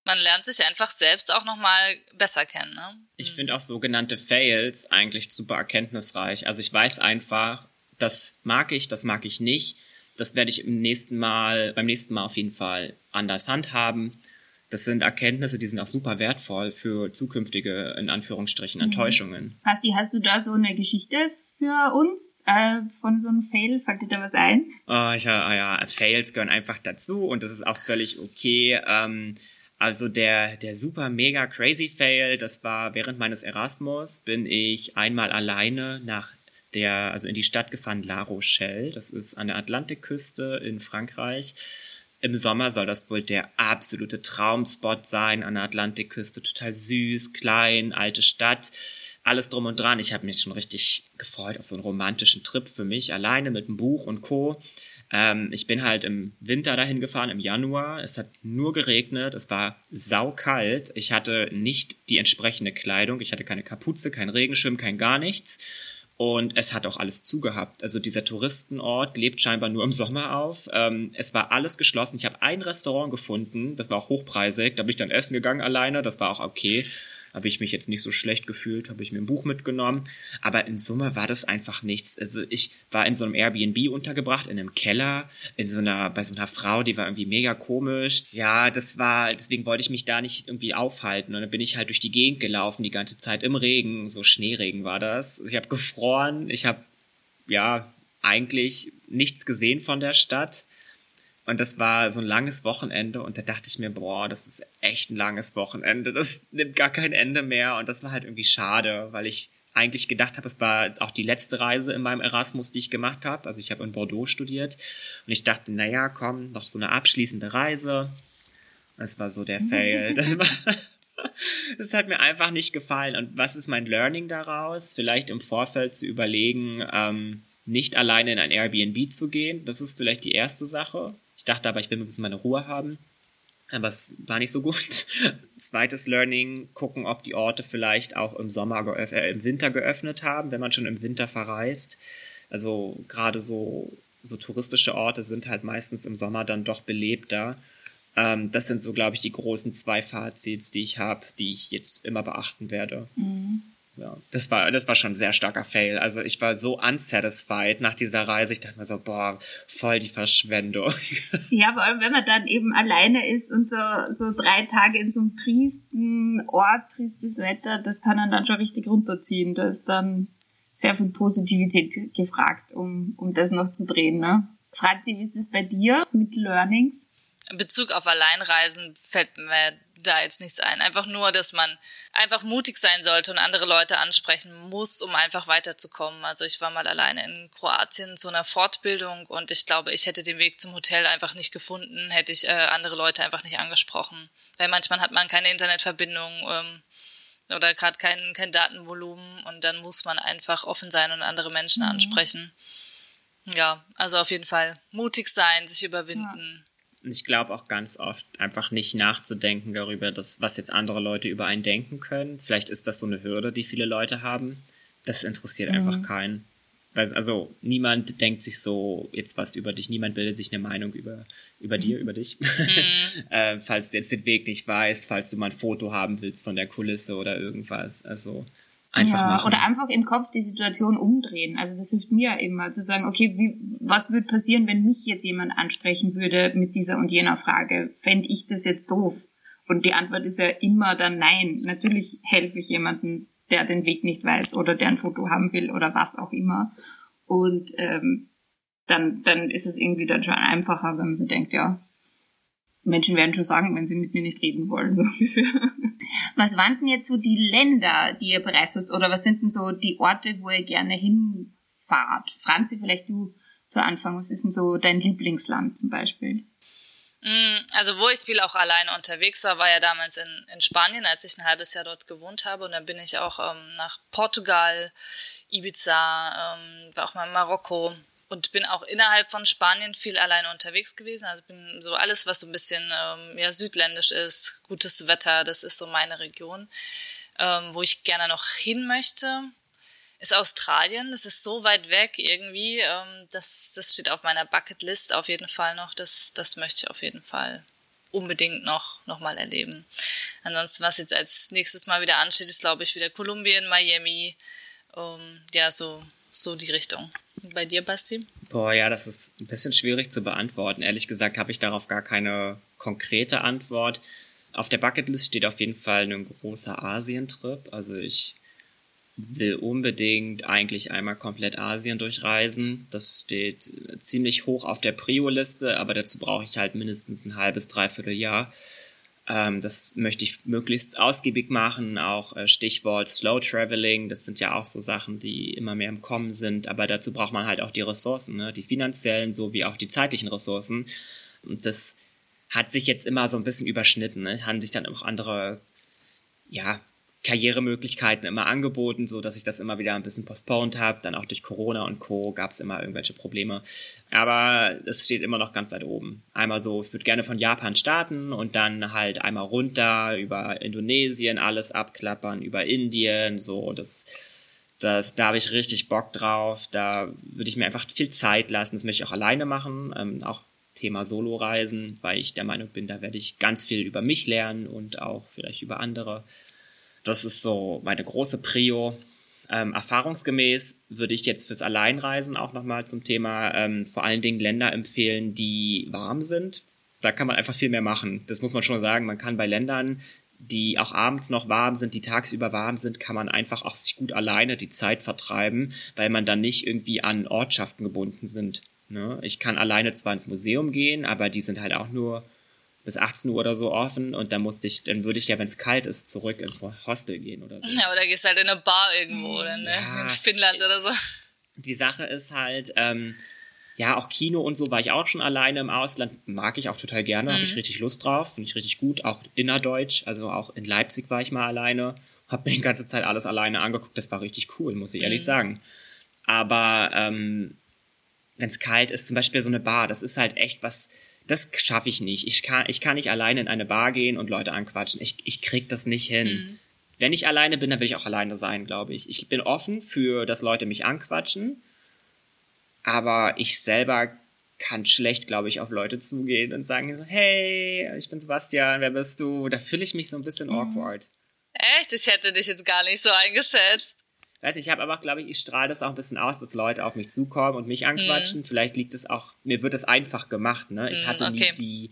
Man lernt sich einfach selbst auch nochmal besser kennen, ne? Ich finde auch sogenannte Fails eigentlich super erkenntnisreich. Also ich weiß einfach, das mag ich, das mag ich nicht. Das werde ich im nächsten Mal, beim nächsten Mal auf jeden Fall anders handhaben das sind Erkenntnisse, die sind auch super wertvoll für zukünftige, in Anführungsstrichen, mhm. Enttäuschungen. Basti, hast du da so eine Geschichte für uns äh, von so einem Fail? Fällt dir da was ein? Oh, ich, ja, ja, Fails gehören einfach dazu und das ist auch völlig okay. Ähm, also der, der super mega crazy Fail, das war während meines Erasmus, bin ich einmal alleine nach der, also in die Stadt gefahren, La Rochelle. Das ist an der Atlantikküste in Frankreich. Im Sommer soll das wohl der absolute Traumspot sein an der Atlantikküste. Total süß, klein, alte Stadt. Alles drum und dran. Ich habe mich schon richtig gefreut auf so einen romantischen Trip für mich, alleine mit einem Buch und Co. Ähm, ich bin halt im Winter dahin gefahren, im Januar. Es hat nur geregnet, es war saukalt. Ich hatte nicht die entsprechende Kleidung. Ich hatte keine Kapuze, kein Regenschirm, kein gar nichts. Und es hat auch alles zugehabt. Also dieser Touristenort lebt scheinbar nur im Sommer auf. Ähm, es war alles geschlossen. Ich habe ein Restaurant gefunden, das war auch hochpreisig. Da bin ich dann essen gegangen alleine, das war auch okay habe ich mich jetzt nicht so schlecht gefühlt, habe ich mir ein Buch mitgenommen. Aber in Summe war das einfach nichts. Also ich war in so einem Airbnb untergebracht, in einem Keller, in so einer, bei so einer Frau, die war irgendwie mega komisch. Ja, das war, deswegen wollte ich mich da nicht irgendwie aufhalten. Und dann bin ich halt durch die Gegend gelaufen, die ganze Zeit im Regen, so Schneeregen war das. Ich habe gefroren, ich habe, ja, eigentlich nichts gesehen von der Stadt. Und das war so ein langes Wochenende und da dachte ich mir, boah, das ist echt ein langes Wochenende. Das nimmt gar kein Ende mehr und das war halt irgendwie schade, weil ich eigentlich gedacht habe, es war jetzt auch die letzte Reise in meinem Erasmus, die ich gemacht habe. Also ich habe in Bordeaux studiert und ich dachte, naja, komm, noch so eine abschließende Reise. Das war so der Fail. Das, war, das hat mir einfach nicht gefallen. Und was ist mein Learning daraus? Vielleicht im Vorfeld zu überlegen, ähm, nicht alleine in ein Airbnb zu gehen. Das ist vielleicht die erste Sache. Ich dachte aber, ich will ein bisschen meine Ruhe haben. Aber es war nicht so gut. Zweites Learning, gucken, ob die Orte vielleicht auch im Sommer, äh, im Winter geöffnet haben, wenn man schon im Winter verreist. Also gerade so, so touristische Orte sind halt meistens im Sommer dann doch belebter. Ähm, das sind so, glaube ich, die großen zwei Fazits, die ich habe, die ich jetzt immer beachten werde. Mhm ja, das war, das war schon ein sehr starker Fail. Also ich war so unsatisfied nach dieser Reise. Ich dachte mir so, boah, voll die Verschwendung. Ja, vor allem, wenn man dann eben alleine ist und so, so drei Tage in so einem tristen Ort, tristes Wetter, das kann dann, dann schon richtig runterziehen. Da ist dann sehr viel Positivität gefragt, um, um das noch zu drehen, ne? Franzi, wie ist es bei dir mit Learnings? In Bezug auf Alleinreisen fällt mir da jetzt nichts ein. Einfach nur, dass man einfach mutig sein sollte und andere Leute ansprechen muss, um einfach weiterzukommen. Also ich war mal alleine in Kroatien zu einer Fortbildung und ich glaube, ich hätte den Weg zum Hotel einfach nicht gefunden, hätte ich äh, andere Leute einfach nicht angesprochen. Weil manchmal hat man keine Internetverbindung ähm, oder gerade kein, kein Datenvolumen und dann muss man einfach offen sein und andere Menschen mhm. ansprechen. Ja, also auf jeden Fall mutig sein, sich überwinden. Ja ich glaube auch ganz oft einfach nicht nachzudenken darüber, dass, was jetzt andere Leute über einen denken können. Vielleicht ist das so eine Hürde, die viele Leute haben. Das interessiert mhm. einfach keinen. Also niemand denkt sich so jetzt was über dich, niemand bildet sich eine Meinung über, über dir, über dich. Mhm. äh, falls du jetzt den Weg nicht weißt, falls du mal ein Foto haben willst von der Kulisse oder irgendwas. Also Einfach ja, machen. oder einfach im Kopf die Situation umdrehen. Also das hilft mir immer zu sagen, okay, wie, was würde passieren, wenn mich jetzt jemand ansprechen würde mit dieser und jener Frage? Fände ich das jetzt doof? Und die Antwort ist ja immer dann nein. Natürlich helfe ich jemandem, der den Weg nicht weiß oder der ein Foto haben will oder was auch immer. Und ähm, dann, dann ist es irgendwie dann schon einfacher, wenn man so denkt, ja, Menschen werden schon sagen, wenn sie mit mir nicht reden wollen, so ungefähr. Was waren denn jetzt so die Länder, die ihr bereist oder was sind denn so die Orte, wo ihr gerne hinfahrt? Franzi, vielleicht du zu Anfang, was ist denn so dein Lieblingsland zum Beispiel? Mm, also wo ich viel auch alleine unterwegs war, war ja damals in, in Spanien, als ich ein halbes Jahr dort gewohnt habe. Und dann bin ich auch ähm, nach Portugal, Ibiza, ähm, war auch mal in Marokko, und bin auch innerhalb von Spanien viel alleine unterwegs gewesen. Also bin so alles, was so ein bisschen ähm, ja, südländisch ist, gutes Wetter, das ist so meine Region. Ähm, wo ich gerne noch hin möchte, ist Australien. Das ist so weit weg irgendwie. Ähm, das, das steht auf meiner Bucketlist auf jeden Fall noch. Das, das möchte ich auf jeden Fall unbedingt noch, noch mal erleben. Ansonsten, was jetzt als nächstes Mal wieder ansteht, ist, glaube ich, wieder Kolumbien, Miami. Ähm, ja, so, so die Richtung. Bei dir, Basti? Boah, ja, das ist ein bisschen schwierig zu beantworten. Ehrlich gesagt habe ich darauf gar keine konkrete Antwort. Auf der Bucketlist steht auf jeden Fall ein großer Asientrip. Also ich will unbedingt eigentlich einmal komplett Asien durchreisen. Das steht ziemlich hoch auf der Prio-Liste, aber dazu brauche ich halt mindestens ein halbes, dreiviertel Jahr. Ähm, das möchte ich möglichst ausgiebig machen, auch äh, Stichwort Slow Traveling, das sind ja auch so Sachen, die immer mehr im Kommen sind, aber dazu braucht man halt auch die Ressourcen, ne? die finanziellen sowie auch die zeitlichen Ressourcen. Und das hat sich jetzt immer so ein bisschen überschnitten, ne? haben sich dann auch andere ja, Karrieremöglichkeiten immer angeboten, so dass ich das immer wieder ein bisschen postponed habe. Dann auch durch Corona und Co. gab es immer irgendwelche Probleme. Aber es steht immer noch ganz weit oben. Einmal so, ich würde gerne von Japan starten und dann halt einmal runter über Indonesien alles abklappern, über Indien, so das. Das, da habe ich richtig Bock drauf. Da würde ich mir einfach viel Zeit lassen. Das möchte ich auch alleine machen. Ähm, auch Thema Soloreisen, weil ich der Meinung bin, da werde ich ganz viel über mich lernen und auch vielleicht über andere das ist so meine große Prio. Ähm, erfahrungsgemäß würde ich jetzt fürs Alleinreisen auch nochmal zum Thema ähm, vor allen Dingen Länder empfehlen, die warm sind. Da kann man einfach viel mehr machen. Das muss man schon sagen. Man kann bei Ländern, die auch abends noch warm sind, die tagsüber warm sind, kann man einfach auch sich gut alleine die Zeit vertreiben, weil man dann nicht irgendwie an Ortschaften gebunden sind. Ne? Ich kann alleine zwar ins Museum gehen, aber die sind halt auch nur bis 18 Uhr oder so offen und dann musste ich, dann würde ich ja, wenn es kalt ist, zurück ins Hostel gehen oder so. Ja, oder gehst halt in eine Bar irgendwo oder ne? Ja, in Finnland oder so. Die Sache ist halt, ähm, ja, auch Kino und so war ich auch schon alleine im Ausland. Mag ich auch total gerne, mhm. habe ich richtig Lust drauf, finde ich richtig gut. Auch innerdeutsch, also auch in Leipzig war ich mal alleine, habe mir die ganze Zeit alles alleine angeguckt. Das war richtig cool, muss ich ehrlich mhm. sagen. Aber ähm, wenn es kalt ist, zum Beispiel so eine Bar, das ist halt echt was, das schaffe ich nicht. Ich kann, ich kann nicht alleine in eine Bar gehen und Leute anquatschen. Ich, ich krieg das nicht hin. Mhm. Wenn ich alleine bin, dann will ich auch alleine sein, glaube ich. Ich bin offen für, dass Leute mich anquatschen, aber ich selber kann schlecht, glaube ich, auf Leute zugehen und sagen, hey, ich bin Sebastian, wer bist du? Da fühle ich mich so ein bisschen mhm. awkward. Echt? Ich hätte dich jetzt gar nicht so eingeschätzt weiß nicht, ich habe aber, glaube ich, ich strahle das auch ein bisschen aus, dass Leute auf mich zukommen und mich anquatschen. Mhm. Vielleicht liegt es auch, mir wird es einfach gemacht, ne? Ich mhm, hatte okay. nie die,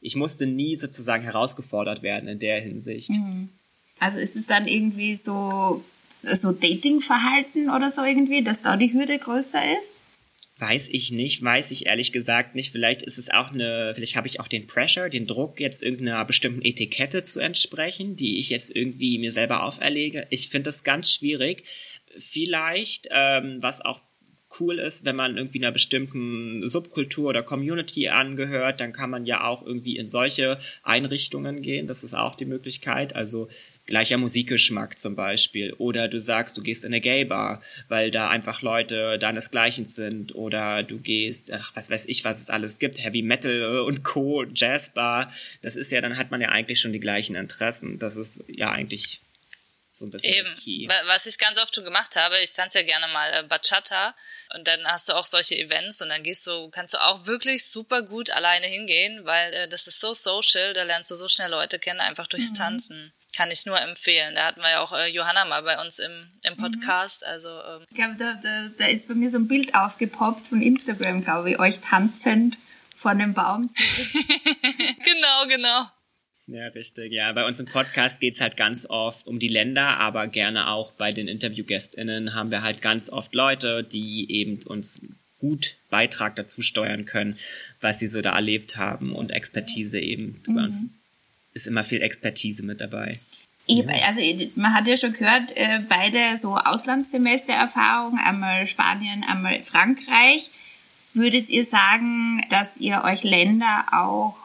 ich musste nie sozusagen herausgefordert werden in der Hinsicht. Mhm. Also ist es dann irgendwie so, so Dating-Verhalten oder so irgendwie, dass da die Hürde größer ist? Weiß ich nicht, weiß ich ehrlich gesagt nicht. Vielleicht ist es auch eine, vielleicht habe ich auch den Pressure, den Druck, jetzt irgendeiner bestimmten Etikette zu entsprechen, die ich jetzt irgendwie mir selber auferlege. Ich finde das ganz schwierig. Vielleicht, ähm, was auch cool ist, wenn man irgendwie einer bestimmten Subkultur oder Community angehört, dann kann man ja auch irgendwie in solche Einrichtungen gehen. Das ist auch die Möglichkeit. Also gleicher Musikgeschmack zum Beispiel. Oder du sagst, du gehst in eine Gay-Bar, weil da einfach Leute deinesgleichen sind. Oder du gehst, ach, was weiß ich, was es alles gibt, Heavy Metal und Co., Jazzbar. Das ist ja, dann hat man ja eigentlich schon die gleichen Interessen. Das ist ja eigentlich so ein bisschen Eben. Key. Was ich ganz oft schon gemacht habe, ich tanze ja gerne mal äh, Bachata und dann hast du auch solche Events und dann gehst du, kannst du auch wirklich super gut alleine hingehen, weil äh, das ist so social, da lernst du so schnell Leute kennen, einfach durchs mhm. Tanzen kann ich nur empfehlen. Da hatten wir ja auch äh, Johanna mal bei uns im, im mhm. Podcast. Mhm. Also, ähm. Ich glaube, da, da, da ist bei mir so ein Bild aufgepoppt von Instagram, glaube ich, euch tanzend vor einem Baum. genau, genau. Ja, richtig. Ja, bei uns im Podcast geht es halt ganz oft um die Länder, aber gerne auch bei den InterviewgästInnen haben wir halt ganz oft Leute, die eben uns gut Beitrag dazu steuern können, was sie so da erlebt haben und Expertise eben mhm. bei uns ist immer viel Expertise mit dabei. Ich, also man hat ja schon gehört, äh, beide so Auslandssemestererfahrungen, einmal Spanien, einmal Frankreich. Würdet ihr sagen, dass ihr euch Länder auch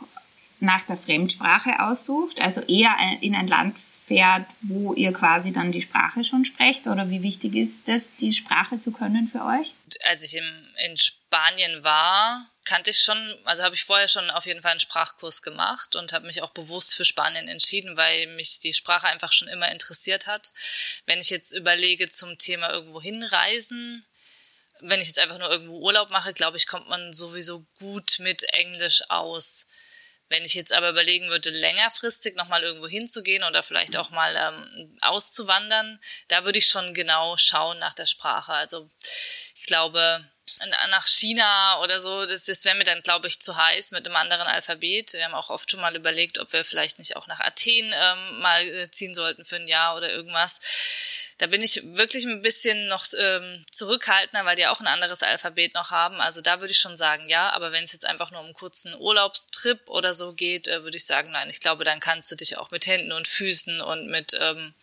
nach der Fremdsprache aussucht, also eher in ein Land fährt, wo ihr quasi dann die Sprache schon sprecht? Oder wie wichtig ist es, die Sprache zu können für euch? Als ich im, in Spanien war, kannte ich schon, also habe ich vorher schon auf jeden Fall einen Sprachkurs gemacht und habe mich auch bewusst für Spanien entschieden, weil mich die Sprache einfach schon immer interessiert hat. Wenn ich jetzt überlege zum Thema irgendwo hinreisen, wenn ich jetzt einfach nur irgendwo Urlaub mache, glaube ich, kommt man sowieso gut mit Englisch aus. Wenn ich jetzt aber überlegen würde, längerfristig nochmal irgendwo hinzugehen oder vielleicht auch mal ähm, auszuwandern, da würde ich schon genau schauen nach der Sprache. Also ich glaube, nach China oder so, das, das wäre mir dann, glaube ich, zu heiß mit einem anderen Alphabet. Wir haben auch oft schon mal überlegt, ob wir vielleicht nicht auch nach Athen ähm, mal äh, ziehen sollten für ein Jahr oder irgendwas. Da bin ich wirklich ein bisschen noch ähm, zurückhaltender, weil die auch ein anderes Alphabet noch haben. Also da würde ich schon sagen, ja. Aber wenn es jetzt einfach nur um einen kurzen Urlaubstrip oder so geht, äh, würde ich sagen, nein. Ich glaube, dann kannst du dich auch mit Händen und Füßen und mit ähm,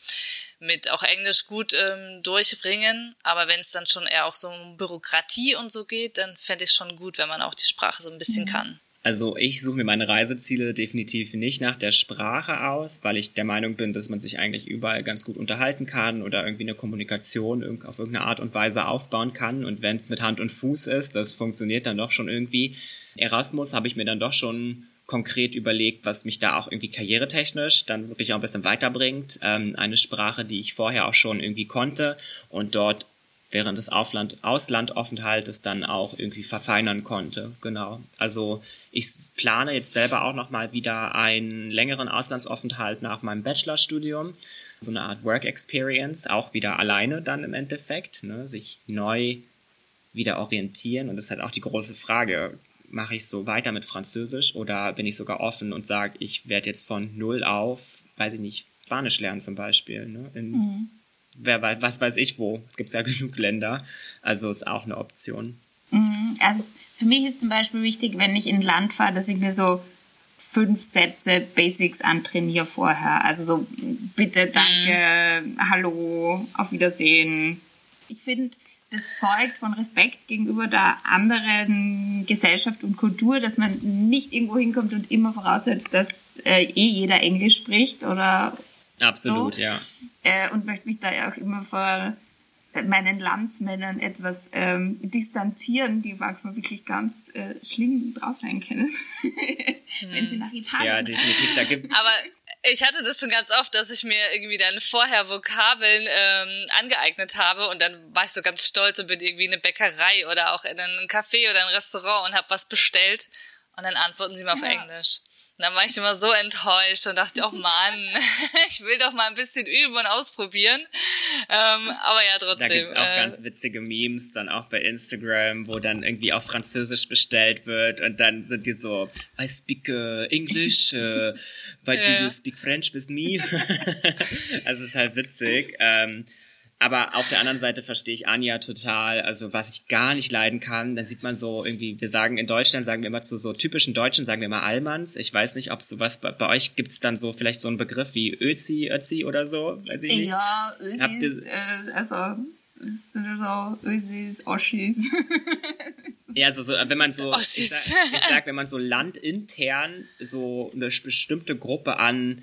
mit auch Englisch gut ähm, durchbringen. Aber wenn es dann schon eher auch so um Bürokratie und so geht, dann fände ich schon gut, wenn man auch die Sprache so ein bisschen mhm. kann. Also ich suche mir meine Reiseziele definitiv nicht nach der Sprache aus, weil ich der Meinung bin, dass man sich eigentlich überall ganz gut unterhalten kann oder irgendwie eine Kommunikation auf irgendeine Art und Weise aufbauen kann. Und wenn es mit Hand und Fuß ist, das funktioniert dann doch schon irgendwie. Erasmus habe ich mir dann doch schon konkret überlegt, was mich da auch irgendwie karrieretechnisch dann wirklich auch ein bisschen weiterbringt. Ähm, eine Sprache, die ich vorher auch schon irgendwie konnte und dort während des Aufland Auslandaufenthaltes dann auch irgendwie verfeinern konnte. Genau. Also ich plane jetzt selber auch nochmal wieder einen längeren Auslandsaufenthalt nach meinem Bachelorstudium. So eine Art Work Experience, auch wieder alleine dann im Endeffekt, ne? sich neu wieder orientieren. Und das ist halt auch die große Frage. Mache ich so weiter mit Französisch oder bin ich sogar offen und sage, ich werde jetzt von null auf, weiß ich nicht, Spanisch lernen zum Beispiel. Ne? In, mhm wer weiß, was weiß ich wo. Es gibt ja genug Länder. Also ist auch eine Option. Mhm, also für mich ist zum Beispiel wichtig, wenn ich in ein Land fahre, dass ich mir so fünf Sätze Basics antrainiere vorher. Also so bitte, danke, mhm. hallo, auf Wiedersehen. Ich finde, das zeugt von Respekt gegenüber der anderen Gesellschaft und Kultur, dass man nicht irgendwo hinkommt und immer voraussetzt, dass äh, eh jeder Englisch spricht oder Absolut, so. ja. Äh, und möchte mich da ja auch immer vor meinen Landsmännern etwas ähm, distanzieren, die manchmal wirklich ganz äh, schlimm drauf sein können, wenn sie nach Italien. Ja, definitiv. Da gibt Aber ich hatte das schon ganz oft, dass ich mir irgendwie dann vorher Vokabeln ähm, angeeignet habe und dann war ich so ganz stolz und bin irgendwie in eine Bäckerei oder auch in ein Café oder ein Restaurant und habe was bestellt und dann antworten sie mal auf ja. Englisch. Und dann war ich immer so enttäuscht und dachte, oh Mann, ich will doch mal ein bisschen üben und ausprobieren. Ähm, aber ja, trotzdem. Da gibt's auch äh, ganz witzige Memes, dann auch bei Instagram, wo dann irgendwie auf Französisch bestellt wird und dann sind die so, I speak uh, English, uh, but ja. do you speak French with me? also es ist halt witzig. Ähm, Aber auf der anderen Seite verstehe ich Anja total. Also was ich gar nicht leiden kann, dann sieht man so irgendwie, wir sagen in Deutschland, sagen wir immer zu so typischen Deutschen, sagen wir immer Allmanns. Ich weiß nicht, ob sowas bei, bei euch gibt es dann so vielleicht so einen Begriff wie Özi, Özi oder so. Weiß ich nicht. Ja, Özi äh, also so Ösis, Oschis. Ja, also so, wenn man so, ich sag, ich sag, wenn man so landintern so eine bestimmte Gruppe an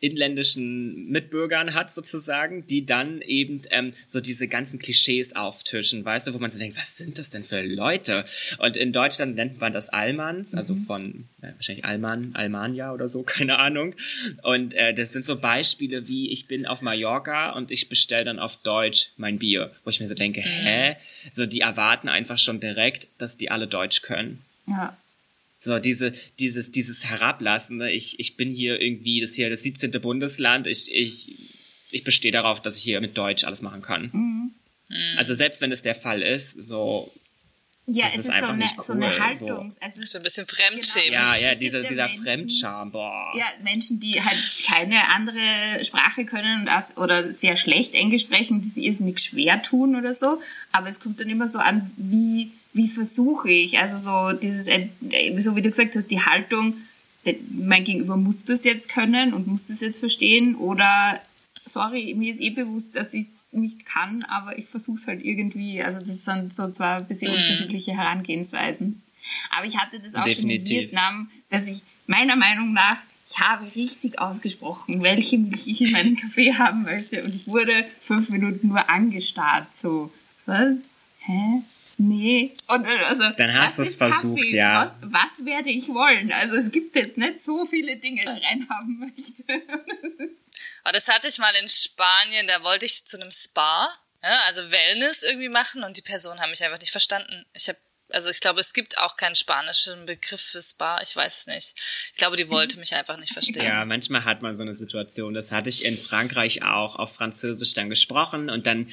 inländischen Mitbürgern hat sozusagen, die dann eben ähm, so diese ganzen Klischees auftischen, weißt du, wo man so denkt, was sind das denn für Leute? Und in Deutschland nennt man das Almans, also mhm. von äh, wahrscheinlich Alman, Almania oder so, keine Ahnung. Und äh, das sind so Beispiele wie, ich bin auf Mallorca und ich bestelle dann auf Deutsch mein Bier, wo ich mir so denke, mhm. hä? So, die erwarten einfach schon direkt, dass die alle Deutsch können. Ja. So, diese, dieses, dieses Herablassende, ich, ich bin hier irgendwie, das hier das 17. Bundesland, ich, ich, ich bestehe darauf, dass ich hier mit Deutsch alles machen kann. Mhm. Also selbst wenn es der Fall ist, so. Ja, es ist, ist so, eine, cool, so eine Haltung. So. Also so ein bisschen Fremdschämen. Genau, ja, ja, dieser, dieser Menschen, Fremdscham, boah. Ja, Menschen, die halt keine andere Sprache können und aus, oder sehr schlecht Englisch sprechen, die sich nicht schwer tun oder so. Aber es kommt dann immer so an, wie wie versuche ich? Also so dieses, äh, so wie du gesagt hast, die Haltung, mein Gegenüber muss das jetzt können und muss das jetzt verstehen oder sorry, mir ist eh bewusst, dass ich es nicht kann, aber ich versuche es halt irgendwie. Also das sind so zwei ein bisschen mhm. unterschiedliche Herangehensweisen. Aber ich hatte das auch Definitiv. schon in Vietnam, dass ich meiner Meinung nach, ich habe richtig ausgesprochen, welche Milch ich in meinem Kaffee haben möchte und ich wurde fünf Minuten nur angestarrt, so, was? Hä? Nee. Und also, Dann hast du es versucht, Kaffee? ja. Was, was, werde ich wollen? Also es gibt jetzt nicht so viele Dinge, die ich reinhaben möchte. Aber das hatte ich mal in Spanien, da wollte ich zu einem Spa, ja, ne, also Wellness irgendwie machen und die Person haben mich einfach nicht verstanden. Ich habe also ich glaube, es gibt auch keinen spanischen Begriff für Spa. Ich weiß es nicht. Ich glaube, die wollte mich einfach nicht verstehen. Ja, manchmal hat man so eine Situation. Das hatte ich in Frankreich auch auf Französisch dann gesprochen und dann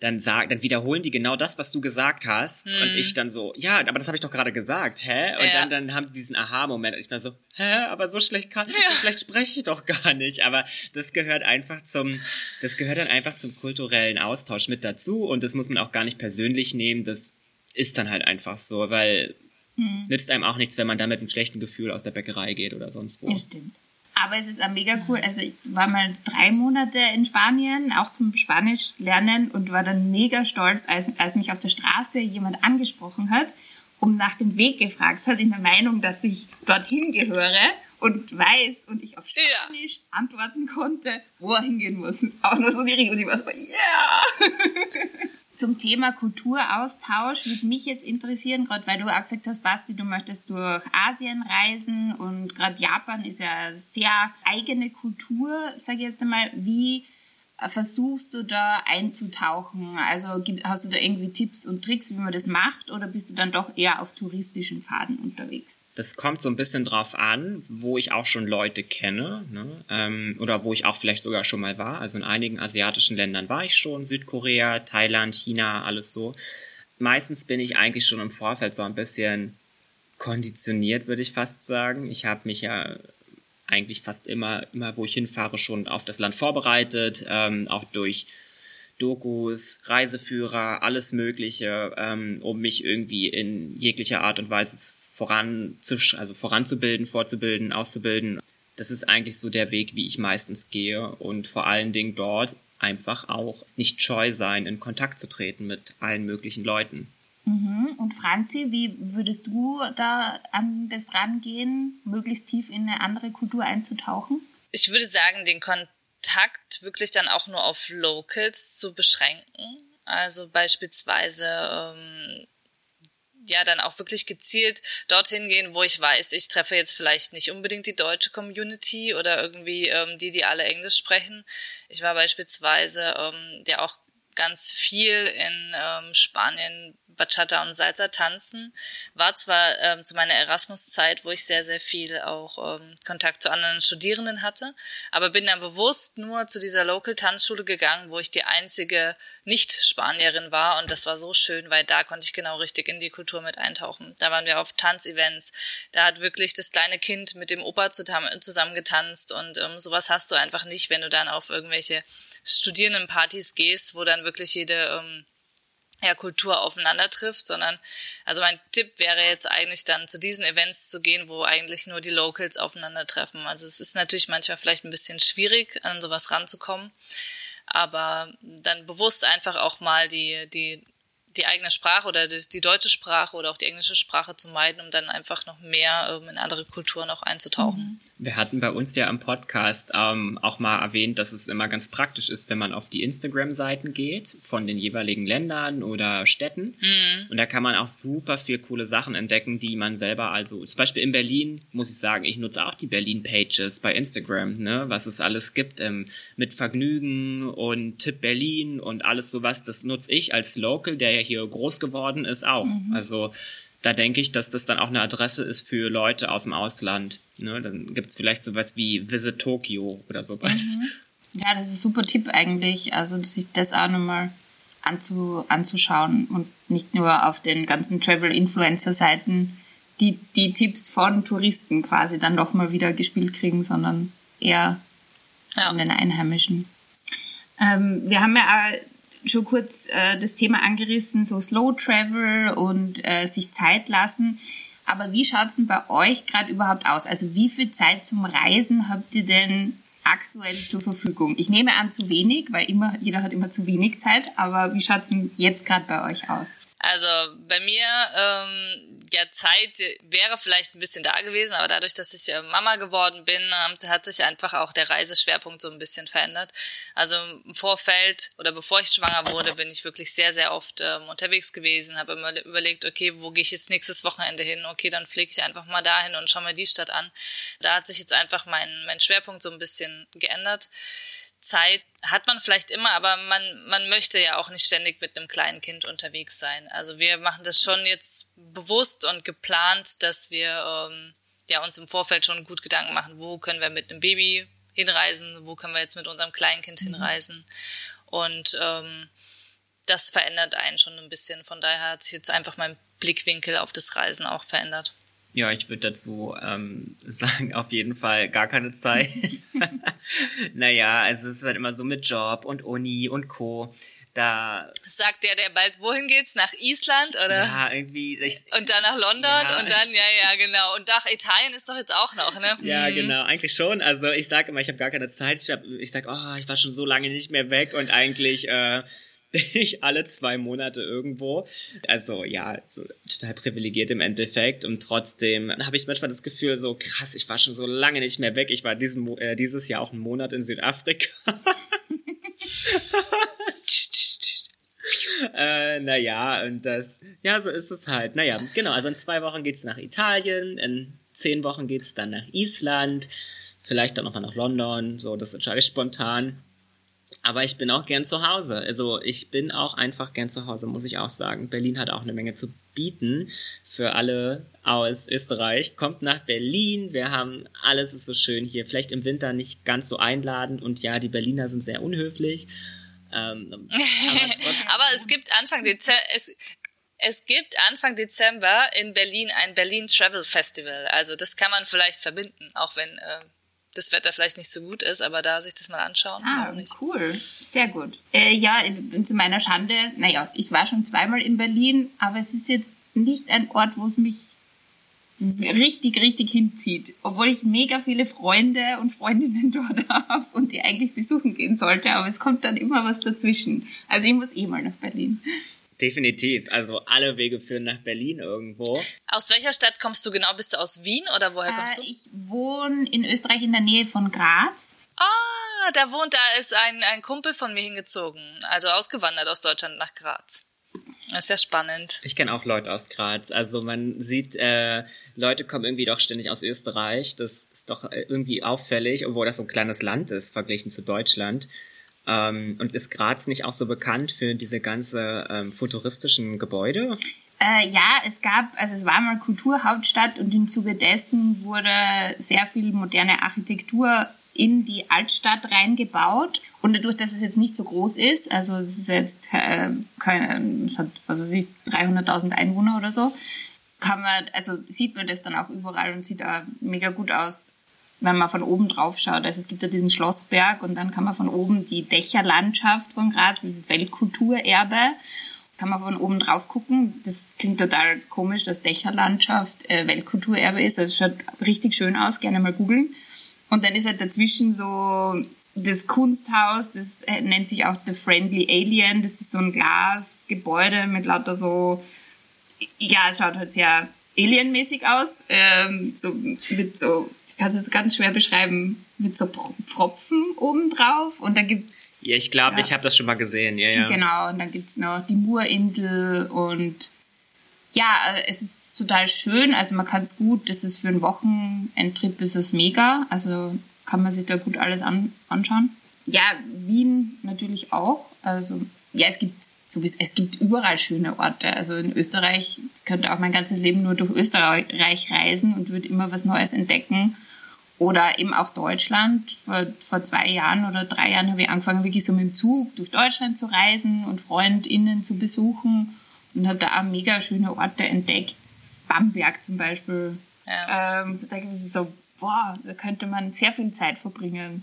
dann sag, dann wiederholen die genau das, was du gesagt hast. Mhm. Und ich dann so, ja, aber das habe ich doch gerade gesagt, hä? Und ja. dann, dann haben die diesen Aha-Moment. Und ich war so, hä, aber so schlecht kann, ja. so schlecht spreche ich doch gar nicht. Aber das gehört einfach zum, das gehört dann einfach zum kulturellen Austausch mit dazu. Und das muss man auch gar nicht persönlich nehmen. Das ist dann halt einfach so, weil mhm. nützt einem auch nichts, wenn man da mit einem schlechten Gefühl aus der Bäckerei geht oder sonst wo. Ja, stimmt. Aber es ist auch mega cool. Also ich war mal drei Monate in Spanien, auch zum Spanisch lernen und war dann mega stolz, als, als mich auf der Straße jemand angesprochen hat und nach dem Weg gefragt hat, in der Meinung, dass ich dorthin gehöre und weiß und ich auf Spanisch ja. antworten konnte, wo er hingehen muss. Auch nur so die Richtung. Und ich war so, ja! Yeah! zum Thema Kulturaustausch würde mich jetzt interessieren, gerade weil du auch gesagt hast, Basti, du möchtest durch Asien reisen und gerade Japan ist ja sehr eigene Kultur, sage ich jetzt einmal. Wie versuchst du da einzutauchen? Also hast du da irgendwie Tipps und Tricks, wie man das macht, oder bist du dann doch eher auf touristischen Faden unterwegs? Das kommt so ein bisschen drauf an, wo ich auch schon Leute kenne, ne? ähm, oder wo ich auch vielleicht sogar schon mal war. Also in einigen asiatischen Ländern war ich schon, Südkorea, Thailand, China, alles so. Meistens bin ich eigentlich schon im Vorfeld so ein bisschen konditioniert, würde ich fast sagen. Ich habe mich ja eigentlich fast immer, immer wo ich hinfahre, schon auf das Land vorbereitet, ähm, auch durch Dokus, Reiseführer, alles Mögliche, ähm, um mich irgendwie in jeglicher Art und Weise also voranzubilden, fortzubilden, auszubilden. Das ist eigentlich so der Weg, wie ich meistens gehe und vor allen Dingen dort einfach auch nicht scheu sein, in Kontakt zu treten mit allen möglichen Leuten. Mhm. Und Franzi, wie würdest du da an das rangehen, möglichst tief in eine andere Kultur einzutauchen? Ich würde sagen, den Kontakt wirklich dann auch nur auf Locals zu beschränken. Also beispielsweise ähm, ja dann auch wirklich gezielt dorthin gehen, wo ich weiß, ich treffe jetzt vielleicht nicht unbedingt die deutsche Community oder irgendwie ähm, die, die alle Englisch sprechen. Ich war beispielsweise ähm, ja auch ganz viel in ähm, Spanien Bachata und Salsa tanzen. War zwar ähm, zu meiner Erasmus-Zeit, wo ich sehr, sehr viel auch ähm, Kontakt zu anderen Studierenden hatte, aber bin dann bewusst nur zu dieser Local-Tanzschule gegangen, wo ich die einzige Nicht-Spanierin war und das war so schön, weil da konnte ich genau richtig in die Kultur mit eintauchen. Da waren wir auf Tanzevents, da hat wirklich das kleine Kind mit dem Opa zusammen getanzt und ähm, sowas hast du einfach nicht, wenn du dann auf irgendwelche Studierendenpartys gehst, wo dann wirklich jede ähm, ja, Kultur aufeinander trifft, sondern also mein Tipp wäre jetzt eigentlich dann zu diesen Events zu gehen, wo eigentlich nur die Locals aufeinandertreffen. Also es ist natürlich manchmal vielleicht ein bisschen schwierig, an sowas ranzukommen, aber dann bewusst einfach auch mal die, die die eigene Sprache oder die, die, deutsche Sprache oder auch die englische Sprache zu meiden, um dann einfach noch mehr ähm, in andere Kulturen auch einzutauchen. Mhm. Wir hatten bei uns ja im Podcast ähm, auch mal erwähnt, dass es immer ganz praktisch ist, wenn man auf die Instagram-Seiten geht von den jeweiligen Ländern oder Städten. Mhm. Und da kann man auch super viel coole Sachen entdecken, die man selber, also zum Beispiel in Berlin, muss ich sagen, ich nutze auch die Berlin-Pages bei Instagram, ne, was es alles gibt ähm, mit Vergnügen und Tipp Berlin und alles sowas, das nutze ich als Local, der ja hier groß geworden ist, auch. Mhm. Also da denke ich, dass das dann auch eine Adresse ist für Leute aus dem Ausland. Ne? Dann gibt es vielleicht sowas wie Visit Tokyo oder sowas. Mhm. Ja, das ist ein super Tipp eigentlich. Also sich das auch nochmal anzu, anzuschauen und nicht nur auf den ganzen Travel-Influencer-Seiten die, die Tipps von Touristen quasi dann doch mal wieder gespielt kriegen, sondern eher ja. von den Einheimischen. Ähm, wir haben ja schon kurz äh, das Thema angerissen, so Slow Travel und äh, sich Zeit lassen. Aber wie schaut es denn bei euch gerade überhaupt aus? Also wie viel Zeit zum Reisen habt ihr denn aktuell zur Verfügung? Ich nehme an zu wenig, weil immer jeder hat immer zu wenig Zeit. Aber wie schaut es denn jetzt gerade bei euch aus? Also bei mir ähm, ja, Zeit wäre vielleicht ein bisschen da gewesen, aber dadurch, dass ich äh, Mama geworden bin, hat sich einfach auch der Reiseschwerpunkt so ein bisschen verändert. Also im Vorfeld oder bevor ich schwanger wurde, bin ich wirklich sehr, sehr oft ähm, unterwegs gewesen, habe immer überlegt, okay, wo gehe ich jetzt nächstes Wochenende hin? Okay, dann fliege ich einfach mal dahin und schaue mir die Stadt an. Da hat sich jetzt einfach mein, mein Schwerpunkt so ein bisschen geändert. Zeit hat man vielleicht immer, aber man, man möchte ja auch nicht ständig mit einem kleinen Kind unterwegs sein. Also wir machen das schon jetzt bewusst und geplant, dass wir ähm, ja, uns im Vorfeld schon gut Gedanken machen, wo können wir mit einem Baby hinreisen, wo können wir jetzt mit unserem Kleinkind mhm. hinreisen. Und ähm, das verändert einen schon ein bisschen. Von daher hat sich jetzt einfach mein Blickwinkel auf das Reisen auch verändert. Ja, ich würde dazu ähm, sagen, auf jeden Fall gar keine Zeit. naja, also es ist halt immer so mit Job und Uni und Co. Da sagt der, der bald wohin geht's? Nach Island oder? Ja, irgendwie. Ich, und dann nach London ja. und dann, ja, ja, genau. Und nach Italien ist doch jetzt auch noch, ne? Ja, hm. genau, eigentlich schon. Also ich sage immer, ich habe gar keine Zeit. Ich, hab, ich sag, oh, ich war schon so lange nicht mehr weg und eigentlich äh, ich alle zwei Monate irgendwo. Also ja, so total privilegiert im Endeffekt und trotzdem habe ich manchmal das Gefühl so krass, ich war schon so lange nicht mehr weg. Ich war diesen, äh, dieses Jahr auch einen Monat in Südafrika. äh, naja, und das, ja, so ist es halt. Naja, genau, also in zwei Wochen geht's nach Italien, in zehn Wochen geht's dann nach Island, vielleicht dann nochmal nach London, so, das entscheide ich spontan. Aber ich bin auch gern zu Hause. Also ich bin auch einfach gern zu Hause, muss ich auch sagen. Berlin hat auch eine Menge zu bieten für alle aus Österreich. Kommt nach Berlin. Wir haben alles ist so schön hier. Vielleicht im Winter nicht ganz so einladend und ja, die Berliner sind sehr unhöflich. Ähm, aber, aber, es gibt Anfang Dezember, es, es gibt Anfang Dezember in Berlin ein Berlin Travel Festival. Also das kann man vielleicht verbinden, auch wenn äh, das Wetter vielleicht nicht so gut ist, aber da sich das mal anschauen. Ah, cool. Sehr gut. Äh, ja, zu meiner Schande, naja, ich war schon zweimal in Berlin, aber es ist jetzt nicht ein Ort, wo es mich richtig, richtig hinzieht. Obwohl ich mega viele Freunde und Freundinnen dort habe und die eigentlich besuchen gehen sollte, aber es kommt dann immer was dazwischen. Also ich muss eh mal nach Berlin. Definitiv. Also alle Wege führen nach Berlin irgendwo. Aus welcher Stadt kommst du genau? Bist du aus Wien oder woher kommst du? Äh, ich wohne in Österreich in der Nähe von Graz. Ah, da wohnt, da ist ein, ein Kumpel von mir hingezogen. Also ausgewandert aus Deutschland nach Graz. Das ist ja spannend. Ich kenne auch Leute aus Graz. Also man sieht, äh, Leute kommen irgendwie doch ständig aus Österreich. Das ist doch irgendwie auffällig, obwohl das so ein kleines Land ist, verglichen zu Deutschland. Ähm, und ist Graz nicht auch so bekannt für diese ganze ähm, futuristischen Gebäude? Äh, ja, es gab, also es war mal Kulturhauptstadt und im Zuge dessen wurde sehr viel moderne Architektur in die Altstadt reingebaut. Und dadurch, dass es jetzt nicht so groß ist, also es ist jetzt, äh, keine, es hat, was weiß ich, 300.000 Einwohner oder so, kann man, also sieht man das dann auch überall und sieht auch mega gut aus, wenn man von oben drauf schaut. Also es gibt ja diesen Schlossberg und dann kann man von oben die Dächerlandschaft von Graz, ist Weltkulturerbe, kann man von oben drauf gucken. Das klingt total komisch, dass Dächerlandschaft äh, Weltkulturerbe ist. Also es schaut richtig schön aus, gerne mal googeln. Und dann ist halt dazwischen so das Kunsthaus, das äh, nennt sich auch The Friendly Alien. Das ist so ein Glasgebäude mit lauter so, ja, es schaut halt sehr alienmäßig aus. Ähm, so mit so, ich kann es ganz schwer beschreiben, mit so Pfropfen obendrauf. Und dann gibt's ja, ich glaube, ja. ich habe das schon mal gesehen. Ja, ja. Genau, und dann gibt's noch die Murinsel und ja, äh, es ist total schön. Also man kann es gut, das ist für einen Wochenendtrip ist es mega. Also kann man sich da gut alles an, anschauen. Ja, Wien natürlich auch. Also ja, es gibt so wie es gibt überall schöne Orte. Also in Österreich könnte auch mein ganzes Leben nur durch Österreich reisen und würde immer was Neues entdecken. Oder eben auch Deutschland. Vor, vor zwei Jahren oder drei Jahren habe ich angefangen, wirklich so mit dem Zug durch Deutschland zu reisen und FreundInnen zu besuchen und habe da auch mega schöne Orte entdeckt. Bamberg zum Beispiel. Ja. Ähm, da denke ich so, boah, da könnte man sehr viel Zeit verbringen.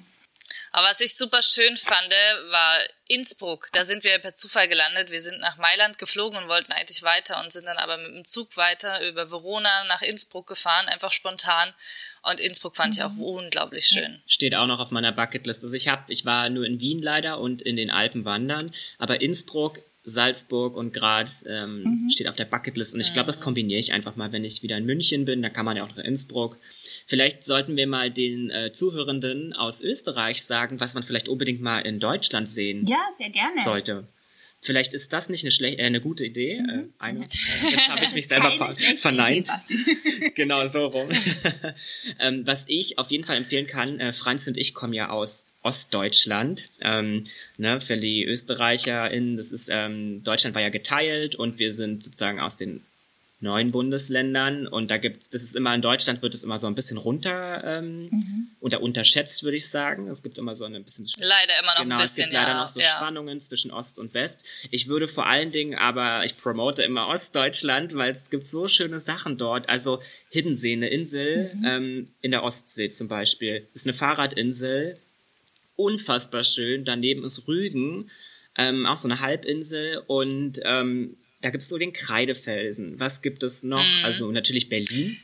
Aber was ich super schön fand, war Innsbruck. Da sind wir per Zufall gelandet. Wir sind nach Mailand geflogen und wollten eigentlich weiter und sind dann aber mit dem Zug weiter über Verona nach Innsbruck gefahren, einfach spontan. Und Innsbruck fand ich auch mhm. unglaublich schön. Steht auch noch auf meiner Bucketlist. Also ich habe, ich war nur in Wien leider und in den Alpen wandern, aber Innsbruck Salzburg und Graz ähm, mhm. steht auf der Bucketlist. Und ich glaube, das kombiniere ich einfach mal, wenn ich wieder in München bin. Da kann man ja auch nach Innsbruck. Vielleicht sollten wir mal den äh, Zuhörenden aus Österreich sagen, was man vielleicht unbedingt mal in Deutschland sehen ja, sehr gerne. sollte. Vielleicht ist das nicht eine, schlecht, äh, eine gute Idee. Mhm. Äh, eine, äh, jetzt habe ich mich selber ver verneint. Idee, genau so rum. ähm, was ich auf jeden Fall empfehlen kann, äh, Franz und ich kommen ja aus Ostdeutschland. Ähm, ne, für die ÖsterreicherInnen, das ist, ähm, Deutschland war ja geteilt und wir sind sozusagen aus den neun Bundesländern und da gibt's, das ist immer in Deutschland wird es immer so ein bisschen runter ähm, mhm. oder unterschätzt, würde ich sagen. Es gibt immer so ein bisschen leider immer noch genau, ein bisschen es gibt leider ja, noch so ja. Spannungen zwischen Ost und West. Ich würde vor allen Dingen, aber ich promote immer Ostdeutschland, weil es gibt so schöne Sachen dort. Also Hiddensee, eine Insel mhm. ähm, in der Ostsee zum Beispiel, ist eine Fahrradinsel, unfassbar schön. Daneben ist Rügen, ähm, auch so eine Halbinsel und ähm, da gibt es so den Kreidefelsen. Was gibt es noch? Mhm. Also natürlich Berlin.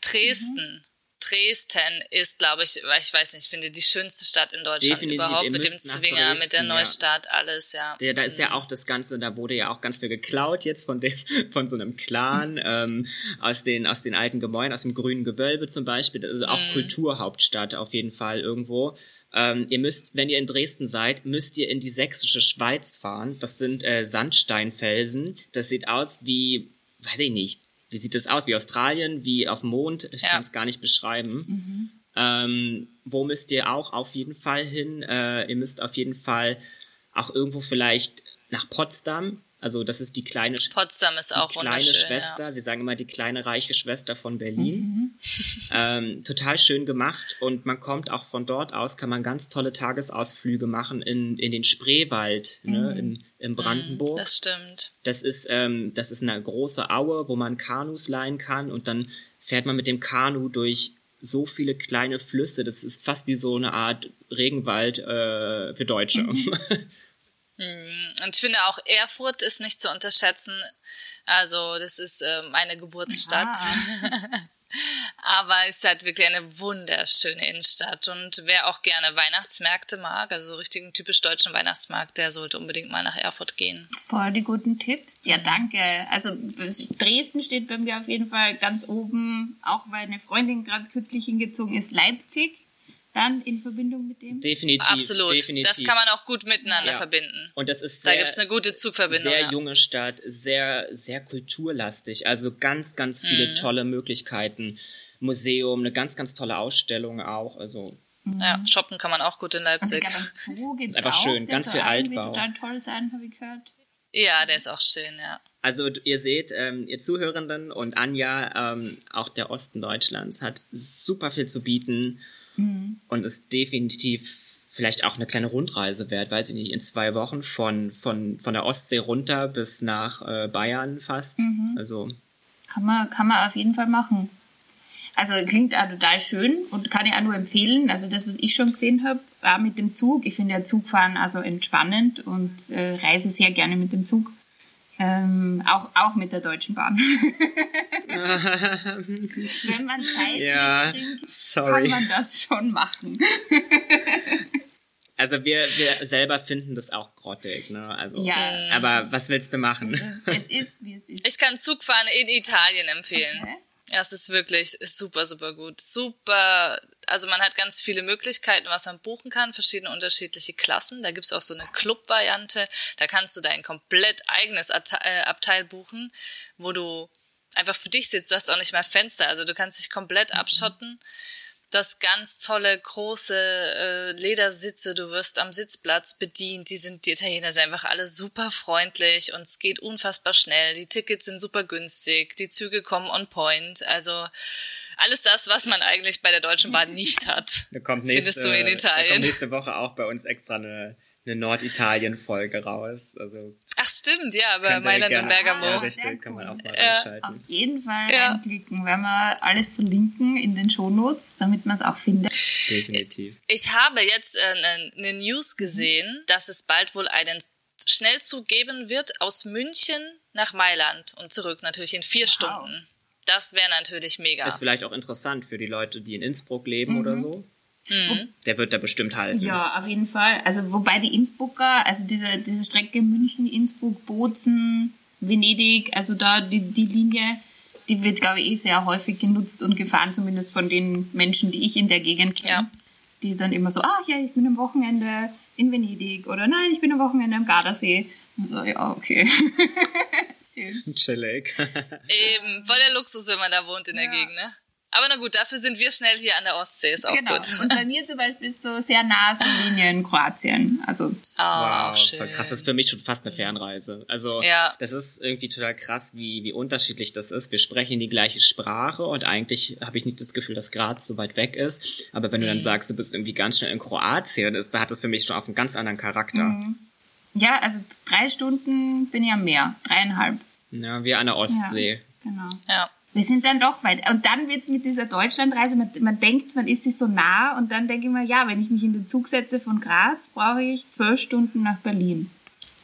Dresden. Mhm. Dresden ist, glaube ich, ich weiß nicht, ich finde die schönste Stadt in Deutschland Definitiv. überhaupt mit dem Zwinger, Dresden, mit der Neustadt, ja. alles, ja. Der, da ist ja mhm. auch das Ganze, da wurde ja auch ganz viel geklaut jetzt von dem, von so einem Clan, ähm, aus den, aus den alten Gebäuden, aus dem grünen Gewölbe zum Beispiel. Das ist auch mhm. Kulturhauptstadt auf jeden Fall irgendwo. Ähm, ihr müsst, wenn ihr in Dresden seid, müsst ihr in die sächsische Schweiz fahren. Das sind äh, Sandsteinfelsen. Das sieht aus wie, weiß ich nicht, wie sieht das aus? Wie Australien, wie auf dem Mond? Ich ja. kann es gar nicht beschreiben. Mhm. Ähm, wo müsst ihr auch auf jeden Fall hin? Äh, ihr müsst auf jeden Fall auch irgendwo vielleicht nach Potsdam. Also das ist die kleine Potsdam ist auch die kleine Schwester. Ja. Wir sagen immer die kleine reiche Schwester von Berlin. Mhm. ähm, total schön gemacht und man kommt auch von dort aus kann man ganz tolle Tagesausflüge machen in, in den Spreewald ne, mhm. ne, in, in mhm, Brandenburg. Das stimmt. Das ist ähm, das ist eine große Aue, wo man Kanus leihen kann und dann fährt man mit dem Kanu durch so viele kleine Flüsse. Das ist fast wie so eine Art Regenwald äh, für Deutsche. Mhm. Mhm. Und ich finde auch Erfurt ist nicht zu unterschätzen. Also das ist äh, meine Geburtsstadt. Aber es ist halt wirklich eine wunderschöne Innenstadt. Und wer auch gerne Weihnachtsmärkte mag, also richtigen typisch deutschen Weihnachtsmarkt, der sollte unbedingt mal nach Erfurt gehen. Voll die guten Tipps. Ja, danke. Also Dresden steht bei mir auf jeden Fall ganz oben, auch weil eine Freundin gerade kürzlich hingezogen ist, Leipzig dann in Verbindung mit dem? Definitiv. Absolut. Definitiv. Das kann man auch gut miteinander ja. verbinden. Und das ist sehr, da gibt es eine gute Zugverbindung. Sehr ja. junge Stadt, sehr, sehr kulturlastig. Also ganz, ganz viele mhm. tolle Möglichkeiten. Museum, eine ganz, ganz tolle Ausstellung auch. Also Ja, shoppen kann man auch gut in Leipzig. Also, Zoo gibt's Ist einfach auch, schön, der ganz viel Altbau. total toll sein, habe ich gehört. Ja, der ist auch schön, ja. Also ihr seht, ähm, ihr Zuhörenden und Anja, ähm, auch der Osten Deutschlands hat super viel zu bieten und ist definitiv vielleicht auch eine kleine Rundreise wert, weiß ich nicht, in zwei Wochen von, von, von der Ostsee runter bis nach äh, Bayern fast. Also Kann man, kann man auf jeden Fall machen. Also klingt auch total schön und kann ich auch nur empfehlen. Also das, was ich schon gesehen habe, auch mit dem Zug. Ich finde ja Zugfahren also entspannend und äh, reise sehr gerne mit dem Zug. Ähm, auch, auch mit der Deutschen Bahn. Wenn man Zeit Ja, mitbringt, kann man das schon machen. Also wir, wir selber finden das auch grottig, ne? Also, Ja. Aber was willst du machen? Es ist, wie es ist. Ich kann Zugfahren in Italien empfehlen. Okay. Ja, es ist wirklich ist super, super gut. Super. Also man hat ganz viele Möglichkeiten, was man buchen kann, verschiedene unterschiedliche Klassen. Da gibt's auch so eine Club-Variante. Da kannst du dein komplett eigenes äh, Abteil buchen, wo du einfach für dich sitzt. Du hast auch nicht mal Fenster, also du kannst dich komplett abschotten. Du hast ganz tolle, große äh, Ledersitze. Du wirst am Sitzplatz bedient. Die sind, die Italiener sind einfach alle super freundlich und es geht unfassbar schnell. Die Tickets sind super günstig. Die Züge kommen on point. Also alles das, was man eigentlich bei der Deutschen Bahn nicht hat. Da kommt nächste, Findest du in Da Italien? kommt nächste Woche auch bei uns extra eine, eine Norditalien-Folge raus. Also Ach stimmt, ja, bei Mailand und Bergamo. Ja, richtig, kann man auch mal Ja. Auf jeden Fall Ja. reinklicken, wenn wir alles verlinken in den Shownotes, damit man es auch findet. Definitiv. Ich habe jetzt äh, eine, eine News gesehen, dass es bald wohl einen Schnellzug geben wird aus München nach Mailand und zurück natürlich in vier Stunden. Das wäre natürlich mega. Ist vielleicht auch interessant für die Leute, die in Innsbruck leben oder so. Mhm. Der wird da bestimmt halten. Ja, auf jeden Fall. Also wobei die Innsbrucker, also diese, diese Strecke München, Innsbruck, Bozen, Venedig, also da die, die Linie, die wird, glaube ich, eh sehr häufig genutzt und gefahren, zumindest von den Menschen, die ich in der Gegend kenne. Ja. Die dann immer so, ah ja, ich bin am Wochenende in Venedig oder nein, ich bin am Wochenende am Gardasee. Und so, ja, okay. Schön. Chillig. Eben, voll der Luxus, wenn man da wohnt in der Ja. Gegend, ne? Aber na gut, dafür sind wir schnell hier an der Ostsee, ist auch Genau. gut. Und bei mir zum Beispiel ist so sehr nah Slowenien in Kroatien. Also Ah, wow, schön. voll krass. Das ist für mich schon fast eine Fernreise. Also, Ja. das ist irgendwie total krass, wie, wie unterschiedlich das ist. Wir sprechen die gleiche Sprache und eigentlich habe ich nicht das Gefühl, dass Graz so weit weg ist. Aber wenn du Mhm. dann sagst, du bist irgendwie ganz schnell in Kroatien, das, da hat das für mich schon auf einen ganz anderen Charakter. ja, also drei Stunden bin ich am Meer. Dreieinhalb. Ja, wie an der Ostsee. Genau. Ja. Wir sind dann doch weit. Und dann wird's mit dieser Deutschlandreise, man, man denkt, man ist sich so nah und dann denke ich mir, ja, wenn ich mich in den Zug setze von Graz, brauche ich zwölf Stunden nach Berlin.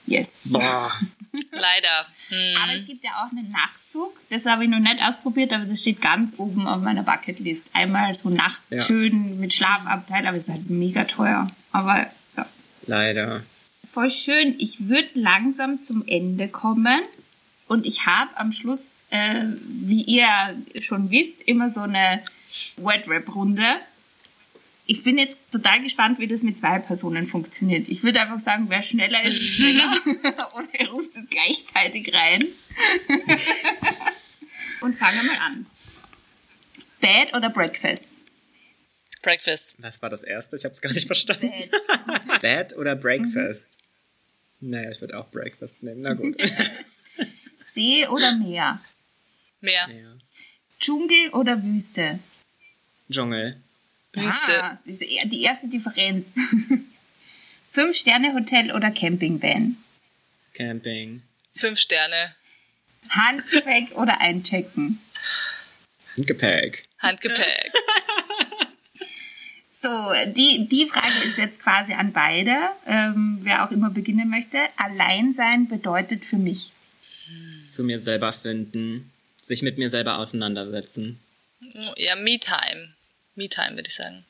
Yes. Boah. Leider. Hm. Aber es gibt ja auch einen Nachtzug. Das habe ich noch nicht ausprobiert, aber das steht ganz oben auf meiner Bucketlist. Einmal so Nacht Ja. schön mit Schlafabteil, aber es ist halt mega teuer. Aber ja, Leider. voll schön. Ich würde langsam zum Ende kommen. Und ich habe am Schluss, äh, wie ihr schon wisst, immer so eine Word-Rap-Runde. Ich bin jetzt total gespannt, wie das mit zwei Personen funktioniert. Ich würde einfach sagen, wer schneller ist, ist schneller. Oder ihr ruft es gleichzeitig rein. Und fangen mal an. Bed oder Breakfast? Breakfast. Was war das erste? Ich habe es gar nicht verstanden. Bed. Bed oder Breakfast? Naja, ich würde auch Breakfast nehmen. Na gut. See oder Meer? Meer. Dschungel oder Wüste? Dschungel. Wüste. Ah, die erste Differenz. Fünf-Sterne-Hotel oder Campingvan? Camping. Fünf Sterne. Handgepäck oder Einchecken? Handgepäck. Handgepäck. So, die, die Frage ist jetzt quasi an beide, ähm, wer auch immer beginnen möchte. Alleinsein bedeutet für mich. Zu mir selber finden. Sich mit mir selber auseinandersetzen. Ja, Me-Time. Me-Time, würde ich sagen.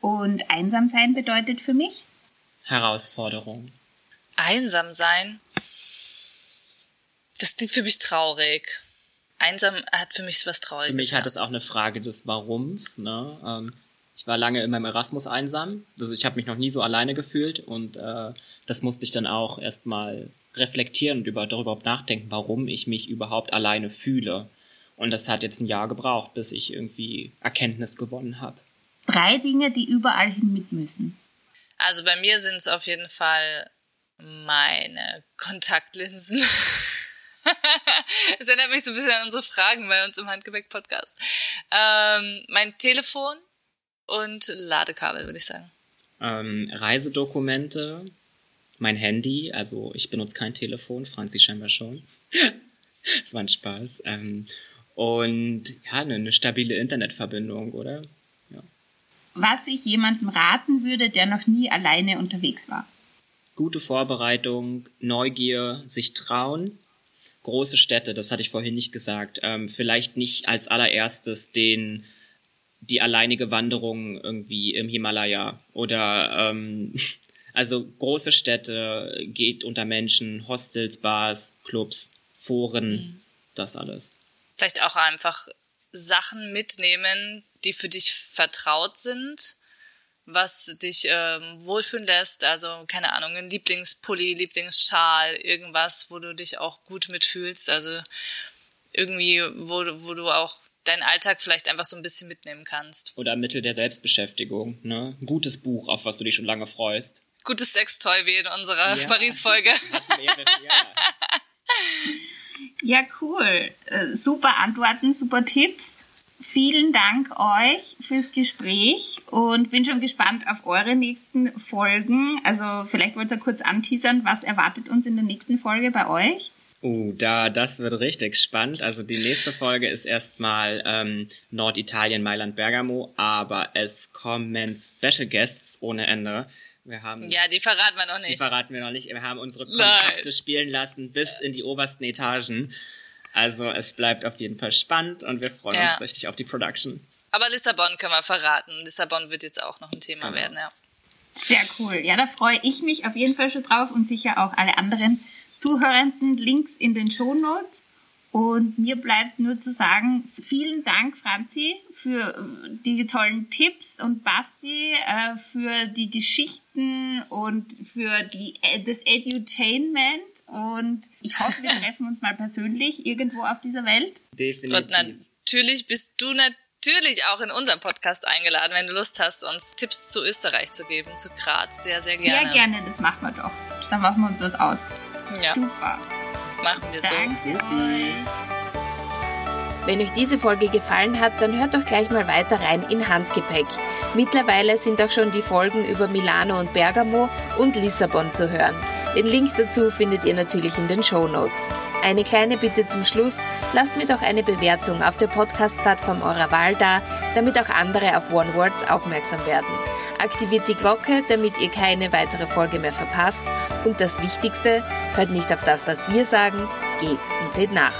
Und einsam sein bedeutet für mich? Herausforderung. Einsam sein. Das klingt für mich traurig. Einsam hat für mich was Trauriges. Für mich ja. hat es auch eine Frage des Warums. Ne? Ähm, ich war lange in meinem Erasmus einsam. Also ich habe mich noch nie so alleine gefühlt und äh, das musste ich dann auch erstmal reflektieren und über, darüber nachdenken, warum ich mich überhaupt alleine fühle. Und das hat jetzt ein Jahr gebraucht, bis ich irgendwie Erkenntnis gewonnen habe. drei Dinge, die überall hin mit müssen. Also bei mir sind es auf jeden Fall meine Kontaktlinsen. Es erinnert mich so ein bisschen an unsere Fragen bei uns im Handgepäck-Podcast. Ähm, mein Telefon und Ladekabel, würde ich sagen. Ähm, Reisedokumente, mein Handy, also ich benutze kein Telefon, Franzi scheinbar schon. War ein Spaß. Ähm, und ja, eine, eine stabile Internetverbindung, oder? Ja. Was ich jemandem raten würde, der noch nie alleine unterwegs war. Gute Vorbereitung, Neugier, sich trauen. Große Städte, das hatte ich vorhin nicht gesagt. Ähm, vielleicht nicht als allererstes den die alleinige Wanderung irgendwie im Himalaya oder ähm, also große Städte, geht unter Menschen, Hostels, Bars, Clubs, Foren, mhm. das alles. Vielleicht auch einfach Sachen mitnehmen, die für dich vertraut sind, was dich ähm, wohlfühlen lässt. Also keine Ahnung, ein Lieblingspulli, Lieblingsschal, irgendwas, wo du dich auch gut mitfühlst. Also irgendwie, wo, wo du auch deinen Alltag vielleicht einfach so ein bisschen mitnehmen kannst. Oder Mittel der Selbstbeschäftigung, ne? Ein gutes Buch, auf was du dich schon lange freust. Gutes Sextoy wie in unserer ja. Paris-Folge. ja, cool. Äh, super Antworten, super Tipps. Vielen Dank euch fürs Gespräch und bin schon gespannt auf eure nächsten Folgen. Also vielleicht wollt ihr kurz anteasern, was erwartet uns in der nächsten Folge bei euch? Uh, da, das wird richtig spannend. Also die nächste Folge ist erstmal ähm, Norditalien, Mailand, Bergamo, aber es kommen Special Guests ohne Ende. Wir haben, ja, die verraten wir noch nicht. Die verraten wir noch nicht. Wir haben unsere Kontakte Nein. spielen lassen bis in die obersten Etagen. Also es bleibt auf jeden Fall spannend und wir freuen ja. uns richtig auf die Production. Aber Lissabon können wir verraten. Lissabon wird jetzt auch noch ein Thema genau. werden, ja. Sehr cool. Ja, da freue ich mich auf jeden Fall schon drauf und sicher auch alle anderen Zuhörenden Links in den Show Notes. Und mir bleibt nur zu sagen, vielen Dank, Franzi, für die tollen Tipps und Basti äh, für die Geschichten und für die, äh, das Edutainment. Und ich hoffe, wir treffen uns mal persönlich irgendwo auf dieser Welt. Definitiv. Und natürlich bist du natürlich auch in unserem Podcast eingeladen, wenn du Lust hast, uns Tipps zu Österreich zu geben, zu Graz. Sehr, sehr gerne. Sehr gerne, das machen wir doch. Dann machen wir uns was aus. Ja. Super. Machen wir Danke so. Euch. Wenn euch diese Folge gefallen hat, dann hört doch gleich mal weiter rein in Handgepäck. Mittlerweile sind auch schon die Folgen über Milano und Bergamo und Lissabon zu hören. Den Link dazu findet ihr natürlich in den Show Notes. Eine kleine Bitte zum Schluss, lasst mir doch eine Bewertung auf der Podcast-Plattform eurer Wahl da, damit auch andere auf One Words aufmerksam werden. Aktiviert die Glocke, damit ihr keine weitere Folge mehr verpasst. Und das Wichtigste, hört nicht auf das, was wir sagen, geht und seht nach.